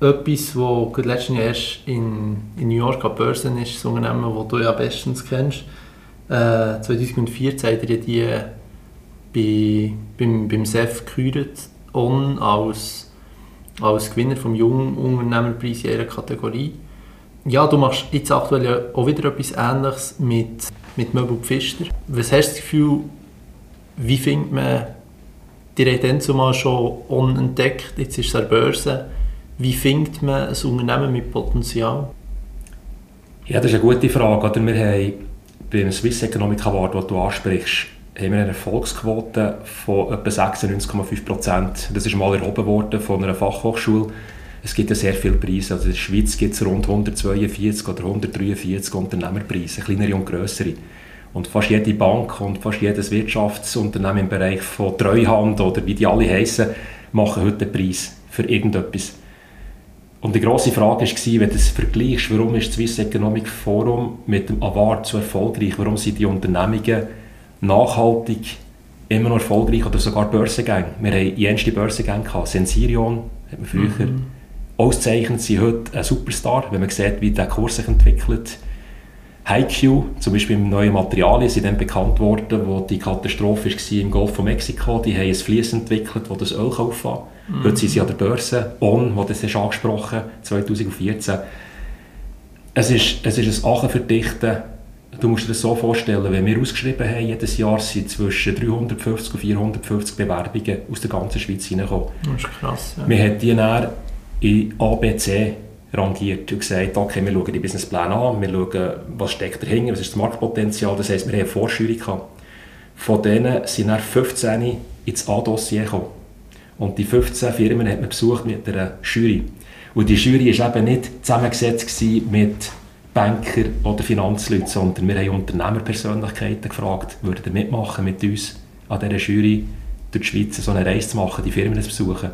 Etwas, das letztens erst in, in New York an Börsen ist, das Unternehmen, das du ja bestens kennst. Äh, 2014 hat er die bei, beim, beim SEF gekürt, on als als Gewinner vom Jungen Unternehmerpreis in ihrer Kategorie. Ja, du machst jetzt aktuell auch wieder etwas Ähnliches mit, mit Möbel Pfister. Was hast du das Gefühl, wie findet man, die dann zumal schon unentdeckt, jetzt ist es an Börse, wie findet man ein Unternehmen mit Potenzial? Ja, das ist eine gute Frage. Oder? Wir haben beim Swiss Economic Award, den du ansprichst, haben wir eine Erfolgsquote von etwa 96,5 Prozent. Das ist mal erhoben worden von einer Fachhochschule. Es gibt ja sehr viele Preise. Also in der Schweiz gibt es rund 142 oder 143 Unternehmerpreise, kleinere und größere. Und fast jede Bank und fast jedes Wirtschaftsunternehmen im Bereich von Treuhand oder wie die alle heißen, machen heute einen Preis für irgendetwas. Und die grosse Frage war, wenn du es vergleichst, warum ist das Swiss Economic Forum mit dem Award so erfolgreich? Warum sind die Unternehmungen nachhaltig immer noch erfolgreich oder sogar Börsengänge. Wir haben jenste Börsengänge gehabt. Sensirion hat man früher mhm. auszeichnet, sie heute ein Superstar, wenn man sieht, wie der Kurs sich entwickelt. HiQ, zum Beispiel im neuen Materialien, sind dann bekannt worden, wo die Katastrophe war im Golf von Mexiko. Die haben ein Fließ entwickelt, das das Öl kaufen mhm. Heute sind sie an der Börse. On, wo das ist angesprochen, 2014. Es ist, es ist ein Achenverdichten Du musst dir das so vorstellen, wenn wir ausgeschrieben haben, jedes Jahr sind zwischen 350 und 450 Bewerbungen aus der ganzen Schweiz hineingekommen. Das ist krass. Ja. Wir haben die dann in ABC rangiert und gesagt, okay, wir schauen die Businesspläne an, wir schauen, was steckt dahinter, was ist das Marktpotenzial. Das heisst, wir haben eine Vorschulung gehabt. Von denen sind dann 15 ins A-Dossier gekommen. Und die 15 Firmen hat man besucht mit einer Jury. Und die Jury war eben nicht zusammengesetzt mit Banker oder Finanzleute, sondern wir haben Unternehmerpersönlichkeiten gefragt, würden ihr mitmachen mit uns an dieser Jury durch die Schweiz so eine Reise zu machen, die Firmen zu besuchen.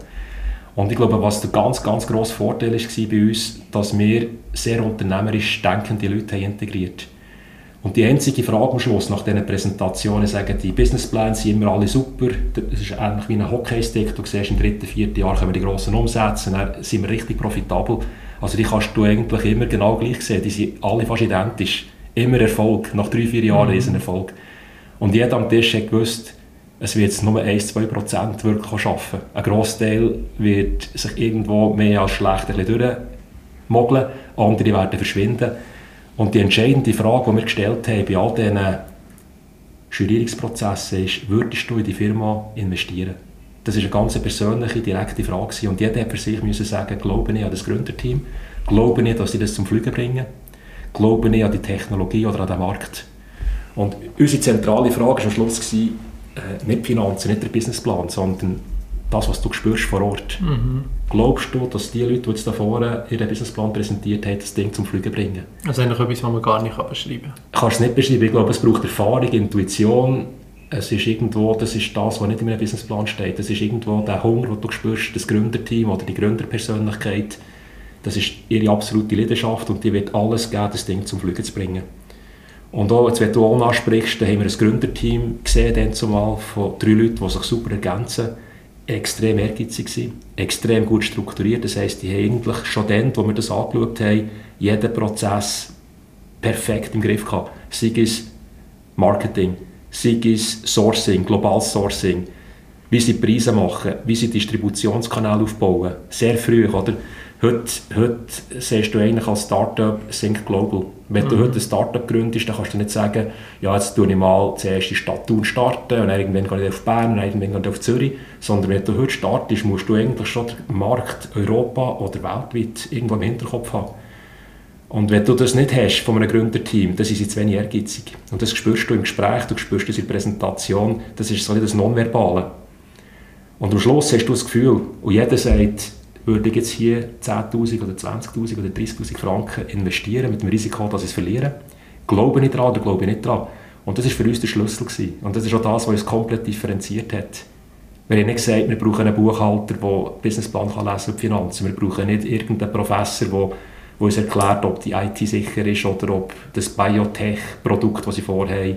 Und ich glaube, was der ganz, ganz grosse Vorteil war bei uns, dass wir sehr unternehmerisch denkende Leute haben integriert Und die einzige Frage am Schluss nach diesen Präsentationen sagen, die Businesspläne sind immer alle super, das ist ähnlich wie ein Hockeystick, du siehst im dritten, vierten Jahr können wir die grossen umsetzen, dann sind wir richtig profitabel. Also die kannst du eigentlich immer genau gleich sehen. Die sind alle fast identisch. Immer Erfolg. Nach drei, vier Jahren mhm. ist ein Erfolg. Und jeder am Tisch hat gewusst, es wird jetzt nur 1-2% wirklich schaffen. Ein Großteil wird sich irgendwo mehr als schlecht durchmogeln, andere werden verschwinden. Und die entscheidende Frage, die wir gestellt haben bei all diesen Jurierungsprozessen ist, würdest du in die Firma investieren? Das ist eine ganz persönliche, direkte Frage. Und jeder hat für sich müssen sagen, glaube ich an das Gründerteam, glaube ich, dass sie das zum Fliegen bringen, glaube ich an die Technologie oder an den Markt. Und unsere zentrale Frage war am Schluss, gewesen, äh, nicht Finanzen, nicht der Businessplan, sondern das, was du spürst vor Ort. Mhm. Glaubst du, dass die Leute, die jetzt da vorne ihren Businessplan präsentiert haben, das Ding zum Fliegen bringen? Also eigentlich etwas, was man gar nicht beschreiben kann. Ich kann es nicht beschreiben. Ich glaube, es braucht Erfahrung, Intuition. Es ist irgendwo, das ist das, was nicht in einem Businessplan steht. Das ist irgendwo der Hunger, den du spürst, das Gründerteam oder die Gründerpersönlichkeit. Das ist ihre absolute Leidenschaft und die wird alles geben, das Ding zum Fliegen zu bringen. Und auch, jetzt, wenn du auch ansprichst, da haben wir ein Gründerteam gesehen, zumal, von drei Leuten, die sich super ergänzen extrem ehrgeizig gewesen, extrem gut strukturiert. Das heisst, die haben eigentlich schon dann, wo wir das angeschaut haben, jeden Prozess perfekt im Griff gehabt. Sei es Marketing, sei es Sourcing, globales Sourcing, wie sie Preise machen, wie sie Distributionskanäle aufbauen. Sehr früh, oder? Heute, heute siehst du eigentlich als Startup Think Global. Wenn mhm. du heute ein Startup gründest, dann kannst du nicht sagen, ja, jetzt tue ich mal zuerst in Stadt Thun starten und dann irgendwann gehe ich auf Bern und irgendwann gehe ich auf Zürich. Sondern wenn du heute startest, musst du eigentlich schon den Markt Europa oder weltweit irgendwo im Hinterkopf haben. Und wenn du das nicht hast von einem Gründerteam, sind sie zu wenig ehrgeizig. Und das spürst du im Gespräch, du spürst das in der Präsentation, das ist so das Nonverbale. Und am Schluss hast du das Gefühl, und jeder sagt, würde ich jetzt hier 10'000 oder 20'000 oder 30'000 Franken investieren mit dem Risiko, dass ich es verliere? Glaube ich daran oder glaube ich nicht daran? Und das war für uns der Schlüssel. Gewesen. Und das ist auch das, was uns komplett differenziert hat. Wir haben nicht gesagt, wir brauchen einen Buchhalter, der einen Businessplan kann lesen und Finanzen. Wir brauchen nicht irgendeinen Professor, der, der uns erklärt, ob die IT sicher ist oder ob das Biotech-Produkt, das sie vorhaben,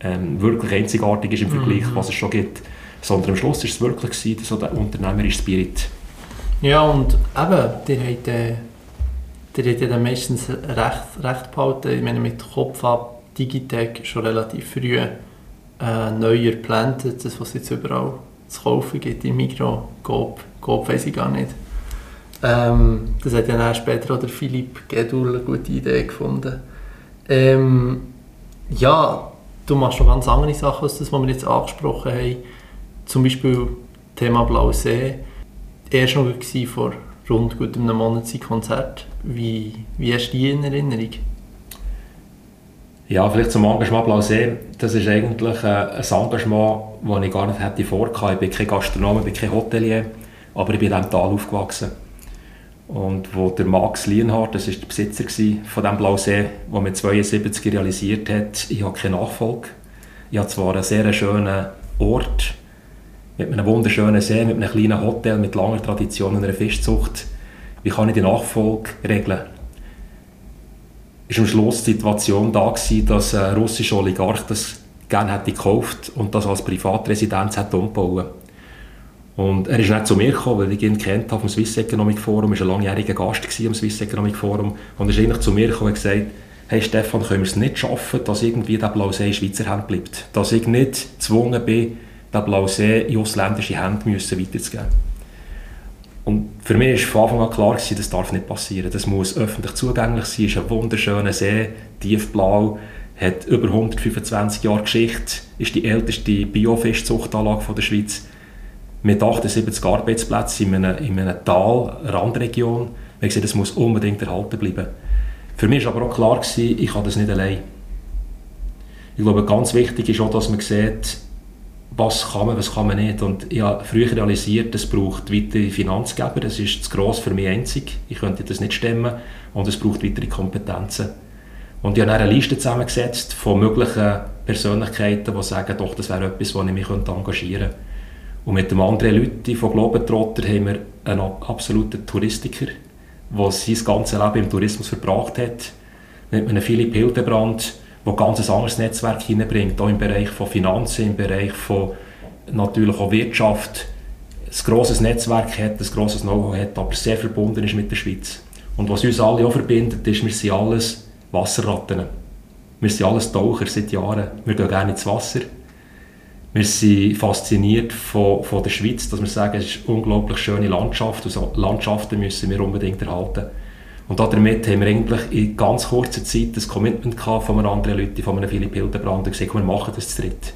ähm, wirklich einzigartig ist im Vergleich, mhm. was es schon gibt. Sondern am Schluss war es wirklich gewesen, so der unternehmerische Spirit. Ja, und eben, die hat, äh, die hat ja dann meistens recht, recht behalten. Ich meine, mit Kopf ab Digitec schon relativ früh äh, neuer geplant. Das, was es jetzt überall zu kaufen gibt, im Mikro, Coop, Coop weiss ich gar nicht. Ähm, das hat ja dann später auch der Philipp Gedul eine gute Idee gefunden. Ähm, ja, du machst noch ganz andere Sachen als das, was wir jetzt angesprochen haben. Zum Beispiel Thema Blausee erst noch vor rund gut einem Monat sein Konzert. Wie, wie hast du die in Erinnerung? Ja, vielleicht zum Engagement Blausee. Das ist eigentlich äh, ein Engagement, das ich gar nicht hätte vorgehabt. Ich bin kein Gastronom, ich bin kein Hotelier, aber ich bin in diesem Tal aufgewachsen. Und wo der Max Lienhardt, das war der Besitzer von diesem Blausee, der mit 72 realisiert hat, ich habe keine Nachfolge. Ich habe zwar einen sehr schönen Ort, mit einem wunderschönen See, mit einem kleinen Hotel, mit langer Tradition und einer Fischzucht. Wie kann ich die Nachfolge regeln? Ist am Schluss die Situation da gewesen, dass ein russischer Oligarch das gerne hätte gekauft und das als Privatresidenz hätte umbauen. Und er ist nicht zu mir gekommen, weil ich ihn kennt habe vom Swiss Economic Forum, er war ein langjähriger Gast am Swiss Economic Forum und er ist eigentlich zu mir gekommen und gesagt, hey Stefan, können wir es nicht schaffen, dass irgendwie der Blausee in Schweizer Hand bleibt? Dass ich nicht gezwungen bin, den Blausee in ausländische Hände müssen weiterzugeben. Und für mich war von Anfang an klar, gewesen, das darf nicht passieren. Das muss öffentlich zugänglich sein. Es ist ein wunderschöner See, tiefblau, hat über 125 Jahre Geschichte, ist die älteste Biofischzuchtanlage der Schweiz mit 78 Arbeitsplätzen in einem, in einem Tal, Randregion. Wir haben das muss unbedingt erhalten bleiben. Für mich war aber auch klar, gewesen, ich kann das nicht allein. Ich glaube, ganz wichtig ist auch, dass man sieht, was kann man, was kann man nicht. Und ich habe früher realisiert, es braucht weitere Finanzgeber, das ist zu gross für mich einzig, ich könnte das nicht stemmen und es braucht weitere Kompetenzen. Und ich habe eine Liste zusammengesetzt von möglichen Persönlichkeiten, die sagen, doch, das wäre etwas, wo ich mich engagieren könnte. Und mit dem anderen Leuten von Globetrotter haben wir einen absoluten Touristiker, der sein ganzes Leben im Tourismus verbracht hat. Mit einem Philipp Hildebrand, der ganz ein anderes Netzwerk hineinbringt, auch im Bereich von Finanzen, im Bereich von natürlich auch Wirtschaft, ein grosses Netzwerk hat, ein grosses Know-how hat, aber sehr verbunden ist mit der Schweiz. Und was uns alle auch verbindet, ist, wir sind alles Wasserratten. Wir sind alles Taucher seit Jahren. Wir gehen gerne ins Wasser. Wir sind fasziniert von, von der Schweiz, dass wir sagen, es ist eine unglaublich schöne Landschaft und Landschaften müssen wir unbedingt erhalten. Und damit haben wir eigentlich in ganz kurzer Zeit das Commitment gehabt von einem anderen Leuten, von einem Philipp Hildebrand, und gesagt, wir machen das zu dritt.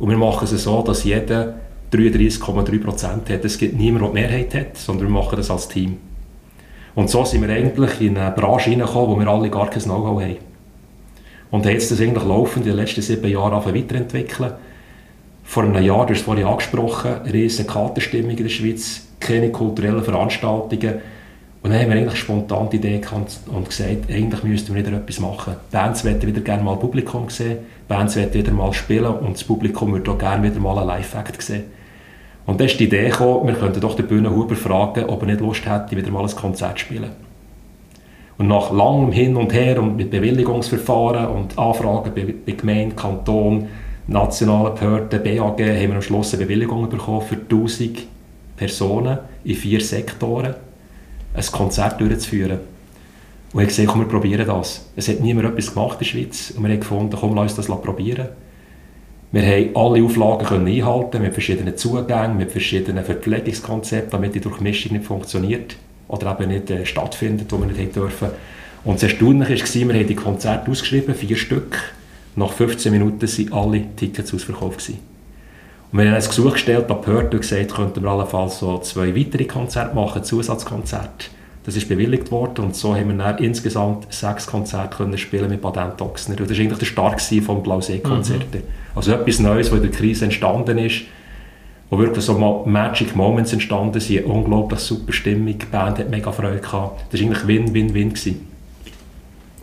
Und wir machen es so, dass jeder 33,3 Prozent hat. Es gibt niemanden, der die Mehrheit hat, sondern wir machen das als Team. Und so sind wir eigentlich in eine Branche hineingekommen, wo wir alle gar kein Know-how haben. Und haben jetzt das eigentlich laufend in den letzten sieben Jahren weiterentwickeln. Vor einem Jahr, du hast es vorhin angesprochen, riesige Katerstimmung in der Schweiz, keine kulturellen Veranstaltungen. Und dann haben wir eigentlich spontan die Idee gehabt und gesagt, eigentlich müssten wir wieder etwas machen. Bands möchten wieder gerne mal Publikum sehen, Bands möchten wieder mal spielen und das Publikum würde auch gerne wieder mal einen Live-Act sehen. Und dann ist die Idee gekommen, wir könnten doch den Bühnenhuber fragen, ob er nicht Lust hätte, wieder mal ein Konzert zu spielen. Und nach langem Hin und Her und mit Bewilligungsverfahren und Anfragen bei, bei Gemeinde, Kanton, nationalen Behörden, BAG, haben wir am Schluss eine Bewilligung bekommen für 1000 Personen in vier Sektoren ein Konzert durchzuführen. Und ich gesagt, komm, wir probieren das. Es hat niemand etwas gemacht in der Schweiz und wir haben gefunden, komm, lass uns das probieren. Wir haben alle Auflagen können einhalten mit verschiedenen Zugängen, mit verschiedenen Verpflegungskonzepten, damit die Durchmischung nicht funktioniert oder eben nicht äh, stattfindet, wo wir nicht dürfen. Und das Erstaunliche war, wir haben die Konzerte ausgeschrieben, vier Stück. Nach 15 Minuten waren alle Tickets ausverkauft. Gewesen. Und wir haben ein Gesuch gestellt an Behörden und gesagt, könnten wir allenfalls so zwei weitere Konzerte machen, Zusatzkonzerte. Das ist bewilligt worden und so haben wir dann insgesamt sechs Konzerte können spielen mit Patent Ochsner. das war eigentlich der Start vom Blausee-Konzerte. Mhm. Also etwas Neues, was in der Krise entstanden ist, wo wirklich so Magic Moments entstanden sind, unglaublich super Stimmung, die Band hat mega Freude gehabt. Das war eigentlich Win-Win-Win.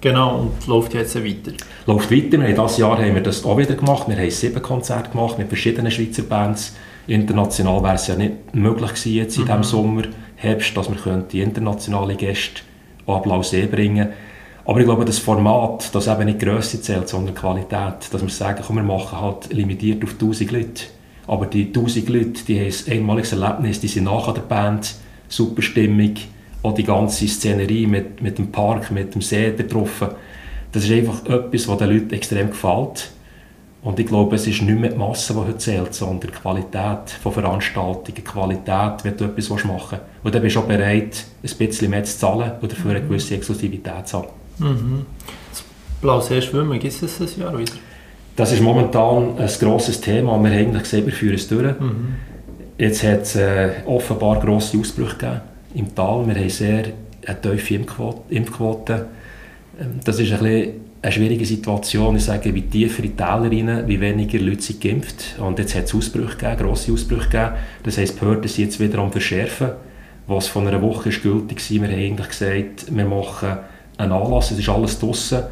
Genau, und läuft jetzt weiter? Läuft weiter. Wir haben dieses Jahr haben wir das auch wieder gemacht. Wir haben sieben Konzerte gemacht mit verschiedenen Schweizer Bands. International wäre es ja nicht möglich gewesen jetzt in mhm. diesem Sommer, Herbst, dass wir die internationale Gäste an Blausee bringen aber ich glaube, das Format, das eben nicht Größe zählt, sondern Qualität, dass wir sagen, komm, wir machen halt limitiert auf 1000 Leute. Aber die 1000 Leute, die haben ein einmaliges Erlebnis, die sind nachher der Band, super Stimmung, auch die ganze Szenerie mit, mit dem Park, mit dem See getroffen. Das ist einfach etwas, was den Leuten extrem gefällt. Und ich glaube, es ist nicht mehr die Masse, die heute zählt, sondern die Qualität von Veranstaltungen, die Qualität, wenn du etwas machen willst. Und dann bist du auch bereit, ein bisschen mehr zu zahlen oder dafür eine mhm. gewisse Exklusivität zu haben. Mhm. Das Blausee Schwimmen, gibt es das Jahr wieder? Das ist momentan ein grosses Thema. Wir haben eigentlich gesehen, wir führen es durch. Mhm. Jetzt hat es äh, offenbar grosse Ausbrüche gegeben im Tal. Wir haben sehr eine tiefe Impfquote. Ähm, das ist ein bisschen eine schwierige Situation. Ich sage, wie tiefer in die Täler rein, wie weniger Leute sind geimpft. Und jetzt hat es Ausbrüche gegeben, grosse Ausbrüche gegeben. Das heisst, die Behörden sind jetzt wieder am Verschärfen. Was von einer Woche ist gültig war, wir haben eigentlich gesagt, wir machen einen Anlass, es ist alles draussen,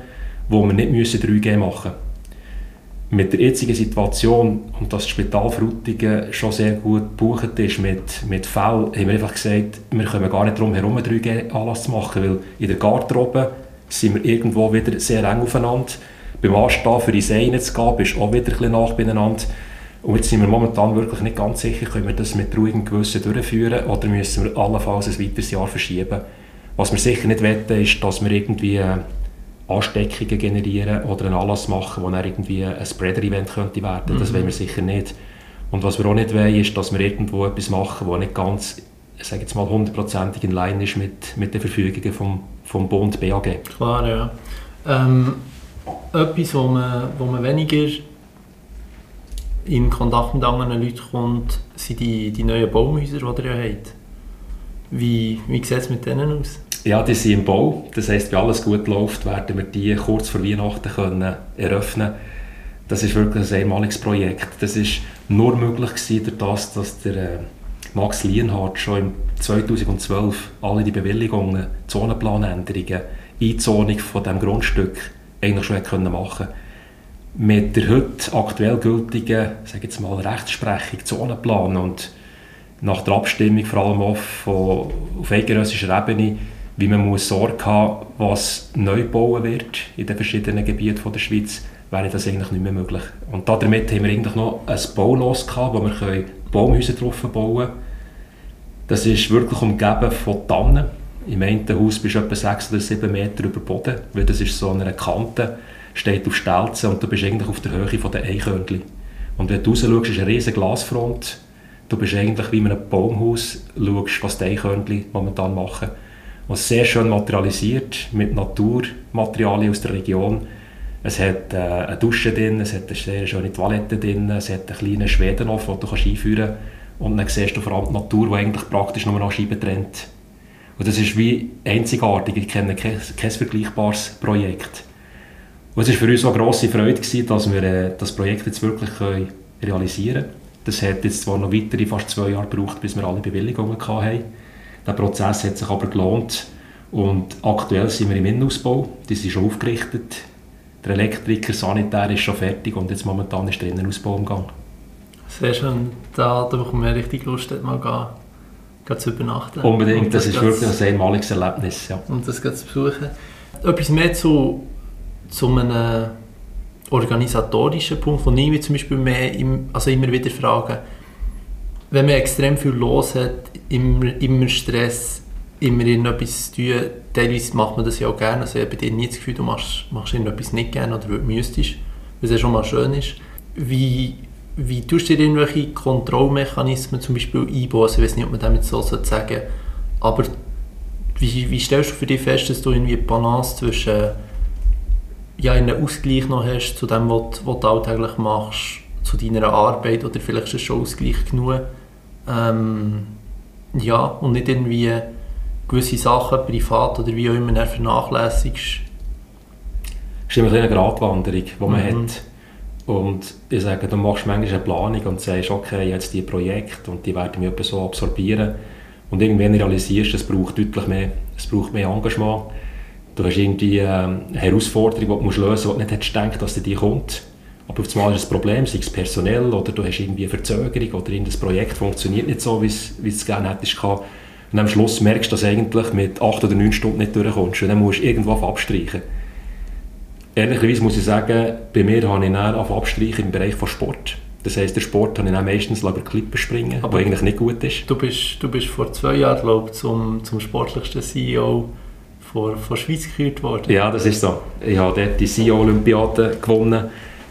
wo wir nicht 3G machen müssen mit der jetzigen Situation und dass das Spital Frutigen schon sehr gut gebucht ist mit, mit Fällen, haben wir einfach gesagt, wir kommen gar nicht darum herum, einen 3G-Anlass zu machen, weil in der Garderobe sind wir irgendwo wieder sehr eng aufeinander. Beim Anstehen für die Seine zu gehen, bist auch wieder ein bisschen nach beieinander. Und jetzt sind wir momentan wirklich nicht ganz sicher, können wir das mit ruhigem Gewissen durchführen oder müssen wir allenfalls ein weiteres Jahr verschieben. Was wir sicher nicht wetten, ist, dass wir irgendwie äh, Ansteckungen generieren oder einen Anlass machen, wo dann irgendwie ein Spreader-Event könnte werden. Mhm. Das wollen wir sicher nicht. Und was wir auch nicht wollen, ist, dass wir irgendwo etwas machen, wo nicht ganz, ich sage jetzt mal, hundertprozentig in Line ist mit, mit den Verfügungen vom, vom Bund BAG. Klar, ja. Ähm, etwas, wo man, wo man weniger in Kontakt mit anderen Leuten kommt, sind die, die neuen Baumhäuser, die ihr ja habt. Wie, wie sieht es mit denen aus? Ja, die sind im Bau. Das heisst, wenn alles gut läuft, werden wir die kurz vor Weihnachten können eröffnen Das ist wirklich ein einmaliges Projekt. Das ist nur möglich gewesen, dadurch, dass der äh, Max Lienhardt schon im 2012 alle die Bewilligungen, Zonenplanänderungen, Einzonung von dem Grundstück eigentlich schon können machen Mit der heute aktuell gültigen, sage jetzt mal, Rechtsprechung, Zonenplan und nach der Abstimmung vor allem auch auf eidgenössischer Ebene wie man muss Sorge haben was neu bauen wird in den verschiedenen Gebieten der Schweiz, wäre das eigentlich nicht mehr möglich. Und damit haben wir eigentlich noch ein Baulos gehabt, wo wir Baumhäuser drauf bauen können. Das ist wirklich umgeben von Tannen. Im einen Haus bist du etwa 6 oder 7 Meter über Boden, weil das ist so eine Kante, steht auf Stelzen und du bist eigentlich auf der Höhe der Eichhörnchen. Und wenn du raus schaust, ist eine riesige Glasfront. Du bist eigentlich wie in einem Baumhaus, schaust, was die Eichhörnchen momentan machen was sehr schön materialisiert mit Naturmaterialien aus der Region. Es hat äh, eine Dusche drin, es hat eine sehr schöne Toilette drin, es hat einen kleinen Schwedenhof, den du kannst einführen kannst. Und dann siehst du vor allem die Natur, die eigentlich praktisch nur noch Scheiben trennt. Und das ist wie einzigartig. Ich kenne kein, kein vergleichbares Projekt. Und es war für uns eine grosse Freude, gewesen, dass wir äh, das Projekt jetzt wirklich können realisieren. Das hat jetzt zwar noch weitere fast zwei Jahre gebraucht, bis wir alle Bewilligungen hatten. Der Prozess hat sich aber gelohnt und aktuell sind wir im Innenausbau. Die sind schon aufgerichtet. Der Elektriker, Sanitär ist schon fertig und jetzt momentan ist der Innenausbau im Gang. Sehr schön. Da, da bekommen wir richtig Lust, dort mal gehen, zu übernachten. Unbedingt, das, das ist wirklich ein einmaliges Erlebnis. Ja. Und das zu besuchen. Etwas mehr zu, zu einem organisatorischen Punkt, wo ich zum Beispiel mehr im, also immer wieder frage, wenn man extrem viel los hat, immer, immer Stress, immer irgendetwas zu tun, teilweise macht man das ja auch gerne, also ich habe bei dir nie das Gefühl, du machst, machst irgendetwas nicht gerne oder müsstest, was ja schon mal schön ist. Wie, wie tust du dir irgendwelche Kontrollmechanismen zum Beispiel einbauen? Also ich weiß nicht, ob man damit so sagen sollte, aber wie, wie stellst du für dich fest, dass du irgendwie eine Balance zwischen ja, einen Ausgleich noch hast zu dem, was, was du alltäglich machst, zu deiner Arbeit oder vielleicht ist es schon Ausgleich genug. Ähm, ja, und nicht irgendwie gewisse Sachen privat oder wie auch immer vernachlässigst. Es ist immer eine Gratwanderung, die man mhm. hat. Und ich sage, du machst manchmal eine Planung und sagst, okay, jetzt die Projekte und die werden mich so absorbieren. Und irgendwann realisierst du, es braucht deutlich mehr, es braucht mehr Engagement du hast irgendwie eine Herausforderung, die du lösen musst, die du nicht hättest gedacht, dass die kommt. Aber auf einmal ist ein Problem, sei es personell oder du hast irgendwie eine Verzögerung oder das Projekt funktioniert nicht so, wie es, wie es gerne hättest gehabt. Und am Schluss merkst du, dass du eigentlich mit acht oder neun Stunden nicht durchkommst und dann musst du irgendwo abstreichen. Ehrlicherweise muss ich sagen, bei mir habe ich dann auf abstreichen im Bereich von Sport. Das heisst, der Sport habe ich dann meistens über Klippen springen, was eigentlich nicht gut ist. Du bist, du bist vor zwei Jahren, glaube ich, zum, zum sportlichsten CEO von, von der Schweiz gekürt worden. Ja, das ist so. Ich habe dort die CEO-Olympiade gewonnen.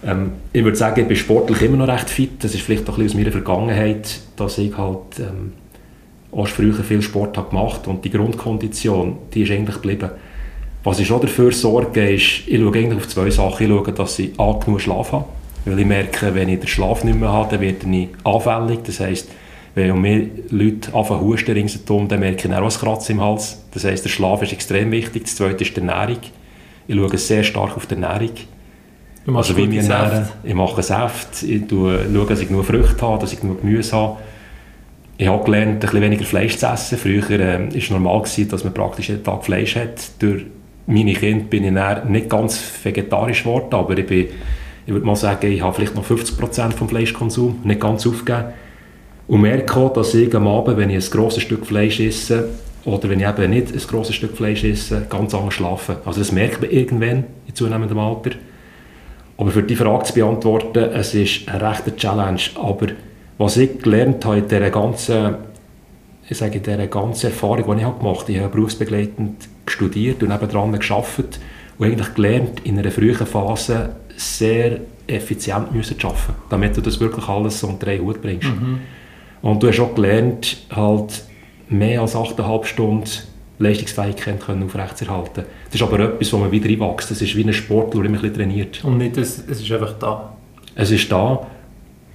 Ähm, ich würde sagen, ich bin sportlich immer noch recht fit. Das ist vielleicht auch ein bisschen aus meiner Vergangenheit, dass ich halt ähm, auch früher viel Sport habe gemacht und die Grundkondition, die ist eigentlich geblieben. Was ich schon dafür sorge, ist, ich schaue eigentlich auf zwei Sachen. Ich schaue, dass ich A, genug Schlaf habe. Weil ich merke, wenn ich den Schlaf nicht mehr habe, dann werde ich anfällig. Das heisst, wenn mehr Leute anfangen husten ringsherum, dann merke ich auch ein Kratzen im Hals. Das heisst, der Schlaf ist extrem wichtig. Das zweite ist die Ernährung. Ich schaue sehr stark auf die Ernährung. Du also wie wir ernähren. Ich mache Saft, ich schaue, dass ich genug Früchte habe, dass ich genug Gemüse habe. Ich habe gelernt, ein bisschen weniger Fleisch zu essen. Früher war äh, es normal, gewesen, dass man praktisch jeden Tag Fleisch hat. Durch meine Kinder bin ich nicht ganz vegetarisch geworden, aber ich, bin, ich würde mal sagen, ich habe vielleicht noch 50% vom Fleischkonsum nicht ganz aufgegeben. Und merke auch, dass ich am Abend, wenn ich ein grosses Stück Fleisch esse, oder wenn ich eben nicht ein grosses Stück Fleisch esse, ganz anders schlafe. Also das merkt man irgendwann in zunehmendem Alter. Aber für die Frage zu beantworten, es ist eine rechte Challenge. Aber was ich gelernt habe in dieser ganzen, ich sage, in dieser ganzen Erfahrung, die ich gemacht habe, ich habe berufsbegleitend studiert und nebenan gearbeitet und eigentlich gelernt, in einer frühen Phase sehr effizient zu arbeiten, damit du das wirklich alles unter einen Hut bringst. Mhm. Und du hast auch gelernt, halt mehr als 8,5 Stunden Leistungsfähigkeit können aufrechtzuerhalten. Das ist aber etwas, wo man wieder reinwächst. Das ist wie ein Sport, der ein bisschen trainiert. Und nicht, es, es ist einfach da? Es ist da,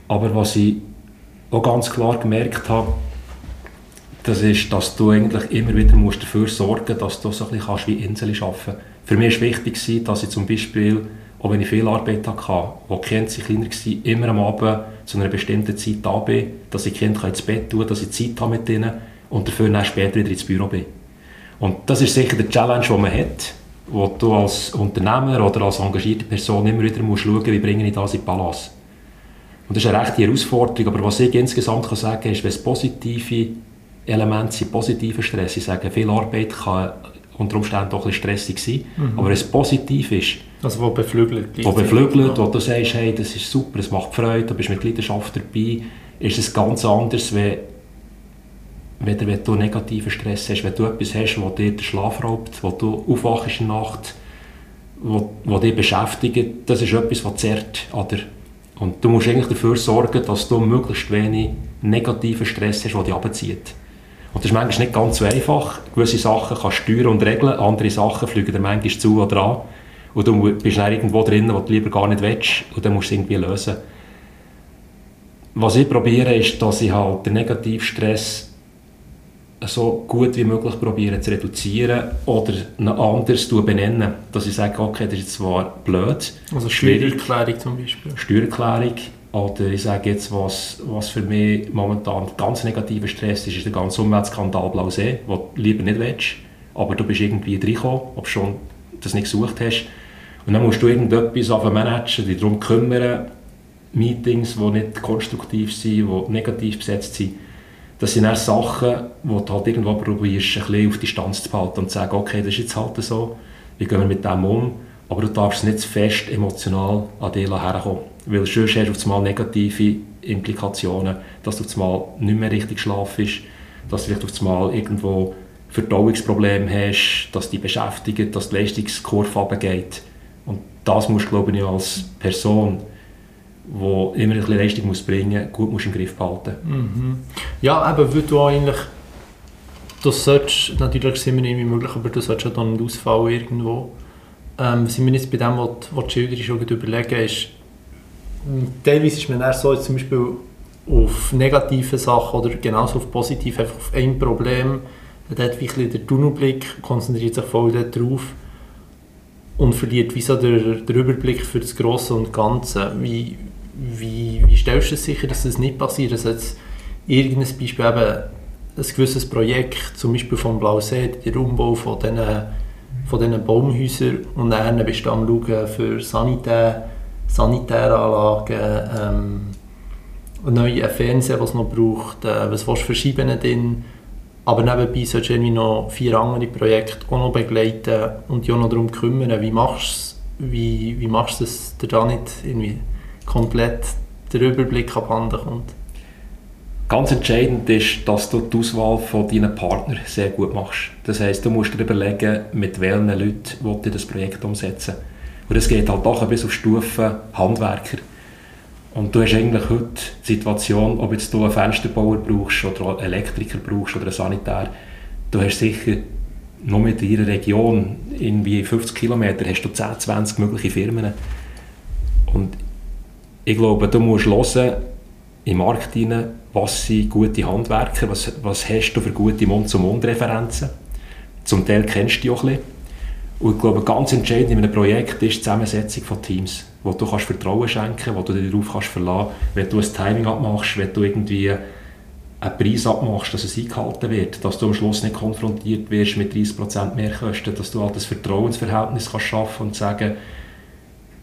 aber was ich auch ganz klar gemerkt habe, das ist, dass du eigentlich immer wieder musst dafür sorgen musst, dass du so ein bisschen wie Insel arbeiten kannst. Für mich war wichtig, dass ich zum Beispiel auch wenn ich viel Arbeit hatte, wo die Kinder kleiner waren, immer am Abend zu einer bestimmten Zeit da bin, dass ich die Kinder ins Bett tun kann, dass ich Zeit habe mit ihnen und dafür dann später wieder ins Büro bin. Und das ist sicher die Challenge, die man hat, wo du als Unternehmer oder als engagierte Person immer wieder musst schauen musst, wie bringe ich das in Balance. Und das ist eine rechte Herausforderung, aber was ich insgesamt kann sagen kann, ist, wenn es positive Elemente sind, positiver Stress, ich sage, viel Arbeit kann unter Umständen auch ein bisschen stressig sein, mhm. aber wenn es positiv ist, also wo beflügelt. Wo beflügelt, wo du sagst, hey, das ist super, es macht Freude, du bist mit Leidenschaft dabei, ist es ganz anders, wenn, wenn, wenn du negativen Stress hast, wenn du etwas hast, was dir den Schlaf raubt, wo du aufwachst in der Nacht, wo, dich beschäftigt, das ist etwas, was zerrt. Oder? Und du musst eigentlich dafür sorgen, dass du möglichst wenig negativen Stress hast, der dich abzieht. Und das ist manchmal nicht ganz so einfach. Gewisse Sachen kannst du steuern und regeln, andere Sachen fliegen dir manchmal zu oder an. Und du bist dann irgendwo drin, wo du lieber gar nicht willst und dann musst du es irgendwie lösen. Was ich probiere, ist, dass ich halt den Negativstress so gut wie möglich probiere zu reduzieren oder ihn anders zu benennen. Dass ich sage, okay, das ist zwar blöd. Also Steuererklärung zum Beispiel. Steuererklärung, Oder ich sage jetzt, was, was für mich momentan ganz negativer Stress ist, ist der ganze Umweltskandal Blausee, den du lieber nicht willst, aber du bist irgendwie reingekommen, ob du schon das nicht gesucht hast. Und dann musst du irgendetwas auf managen, dich darum kümmern, Meetings, die nicht konstruktiv sind, die negativ besetzt sind. Das sind dann Sachen, wo du halt irgendwo probierst, ein bisschen auf Distanz zu behalten und zu sagen, okay, das ist jetzt halt so, wie gehen wir mit dem um, aber du darfst nicht zu fest emotional an dich herkommen. Weil sonst hast du auf einmal negative Implikationen, dass du auf einmal nicht mehr richtig schlafst, dass du vielleicht auf einmal irgendwo Verdauungsprobleme hast, dass die beschäftigt, dass die Leistungskurve runtergeht. Und das musst du, glaube ich, als Person, die immer ein bisschen Leistung muss bringen muss, gut musst im Griff behalten. Mhm. Ja, eben, weil du eigentlich, du solltest, natürlich sind wir nicht möglich, aber du solltest ja dann einen Ausfall irgendwo. Ähm, ich mir jetzt bei dem, was, was die Schilder schon überlegen, ist, teilweise ist man eher so, zum Beispiel auf negative Sachen oder genauso auf positive, einfach auf ein Problem, man hat wirklich den Tunnelblick, konzentriert sich voll darauf und verliert wie so der, der Überblick für das Grosse und Ganze. Wie, wie, wie stellst du es sicher, dass das nicht passiert? Dass jetzt irgendein Beispiel eben ein gewisses Projekt, zum Beispiel vom Blausee, der Umbau von diesen, von diesen Baumhäusern und dann bist du am Schauen für Sanitär, Sanitäranlagen, ähm, neue Fernseher, was es noch braucht, äh, was willst du verschieben drin, aber nebenbei solltest du irgendwie noch vier andere Projekte auch noch begleiten und dich auch noch darum kümmern, wie machst du wie, wie machst du dir da nicht irgendwie komplett der Überblick abhanden kommt? Ganz entscheidend ist, dass du die Auswahl von deinen Partnern sehr gut machst. Das heisst, du musst dir überlegen, mit welchen Leuten du das Projekt umsetzen Und das geht halt auch bis auf Stufe Handwerker. Und du hast eigentlich heute die Situation, ob jetzt du einen Fensterbauer brauchst oder einen Elektriker brauchst oder einen Sanitär, du hast sicher nur mit deiner Region, in wie 50 Kilometer, hast du 10, 20 mögliche Firmen. Und ich glaube, du musst hören, im Markt hinein, was sind gute Handwerker, was, was hast du für gute Mund-zu-Mund-Referenzen. Zum Teil kennst du die auch ein bisschen. Und ich glaube, ganz entscheidend in einem Projekt ist die Zusammensetzung von Teams, wo du kannst Vertrauen schenken kannst, wo du dich darauf kannst verlassen kannst, wenn du ein Timing abmachst, wenn du irgendwie einen Preis abmachst, dass es eingehalten wird, dass du am Schluss nicht konfrontiert wirst mit 30% Mehrkosten, dass du halt das Vertrauensverhältnis kannst schaffen und sagen,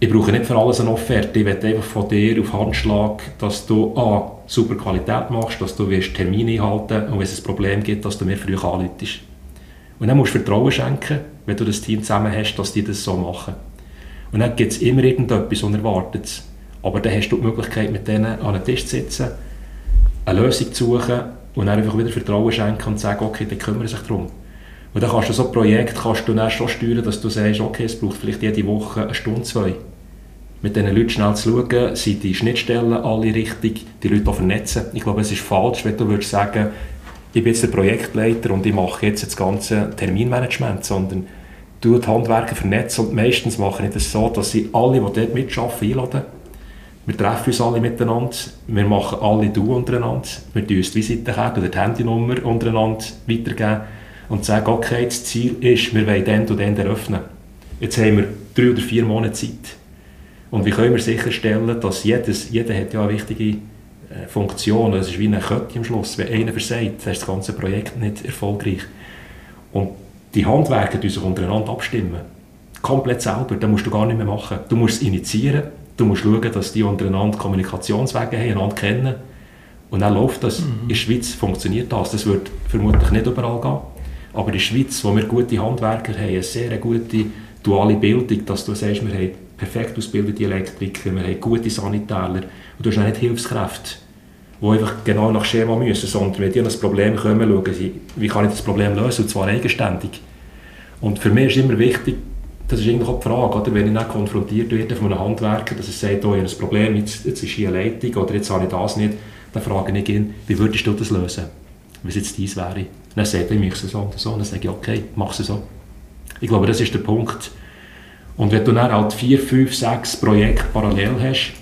ich brauche nicht für alles eine Offerte, ich will einfach von dir auf Handschlag, dass du A, super Qualität machst, dass du wirst Termine einhalten und wenn es ein Problem gibt, dass du mir früh anläutest. Und dann musst du Vertrauen schenken, wenn du das Team zusammen hast, dass die das so machen. Und dann gibt es immer irgendetwas Unerwartetes. Aber dann hast du die Möglichkeit, mit denen an einen Tisch zu sitzen, eine Lösung zu suchen und dann einfach wieder Vertrauen schenken und sagen, okay, dann kümmern sich darum. Und dann kannst du so ein Projekt kannst du dann schon steuern, dass du sagst, okay, es braucht vielleicht jede Woche eine Stunde, zwei. Mit diesen Leuten schnell zu schauen, sind die Schnittstellen alle richtig, die Leute auch vernetzen. Ich glaube, es ist falsch, wenn du würdest sagen, ich bin jetzt der Projektleiter und ich mache jetzt das ganze Terminmanagement, sondern du die Handwerker vernetzen und meistens mache ich das so, dass sie alle, die dort mitarbeiten, einladen. Wir treffen uns alle miteinander, wir machen alle Du untereinander, wir tun uns die Visitenkarte oder die Handynummer untereinander weitergeben und sagen, okay, das Ziel ist, wir wollen den und den eröffnen. Jetzt haben wir drei oder vier Monate Zeit. Und wie können wir sicherstellen, dass jedes, jeder hat ja eine wichtige äh, Funktion, es ist wie eine Kette am Schluss, wenn einer versagt, dann ist das ganze Projekt nicht erfolgreich. Und die Handwerker die sich untereinander abstimmen. Komplett selber, das musst du gar nicht mehr machen. Du musst es initiieren, du musst schauen, dass die untereinander Kommunikationswege haben, einander kennen. Und dann läuft das. Mhm. In der Schweiz funktioniert das. Das wird vermutlich nicht überall gehen. Aber in der Schweiz, wo wir gute Handwerker haben, eine sehr gute duale Bildung, dass du sagst, wir haben perfekt ausgebildete Elektriker, wir haben gute Sanitäler und du hast auch nicht Hilfskräfte, die einfach genau nach Schema müssen, sondern wenn die an ein Problem kommen, schauen sie, wie kann ich das Problem lösen, und zwar eigenständig. Und für mich ist immer wichtig, das ist eigentlich auch die Frage, oder? wenn ich dann konfrontiert werde von einem Handwerker, dass er sagt, oh, ich habe ein Problem, jetzt, jetzt ist hier eine Leitung oder jetzt habe ich das nicht, dann frage ich ihn, wie würdest du das lösen, wenn es jetzt dies wäre. Dann sagt er, ich es so und so, und dann sage ich, okay, mach es so. Ich glaube, das ist der Punkt. Und wenn du dann halt vier, fünf, sechs Projekte parallel hast,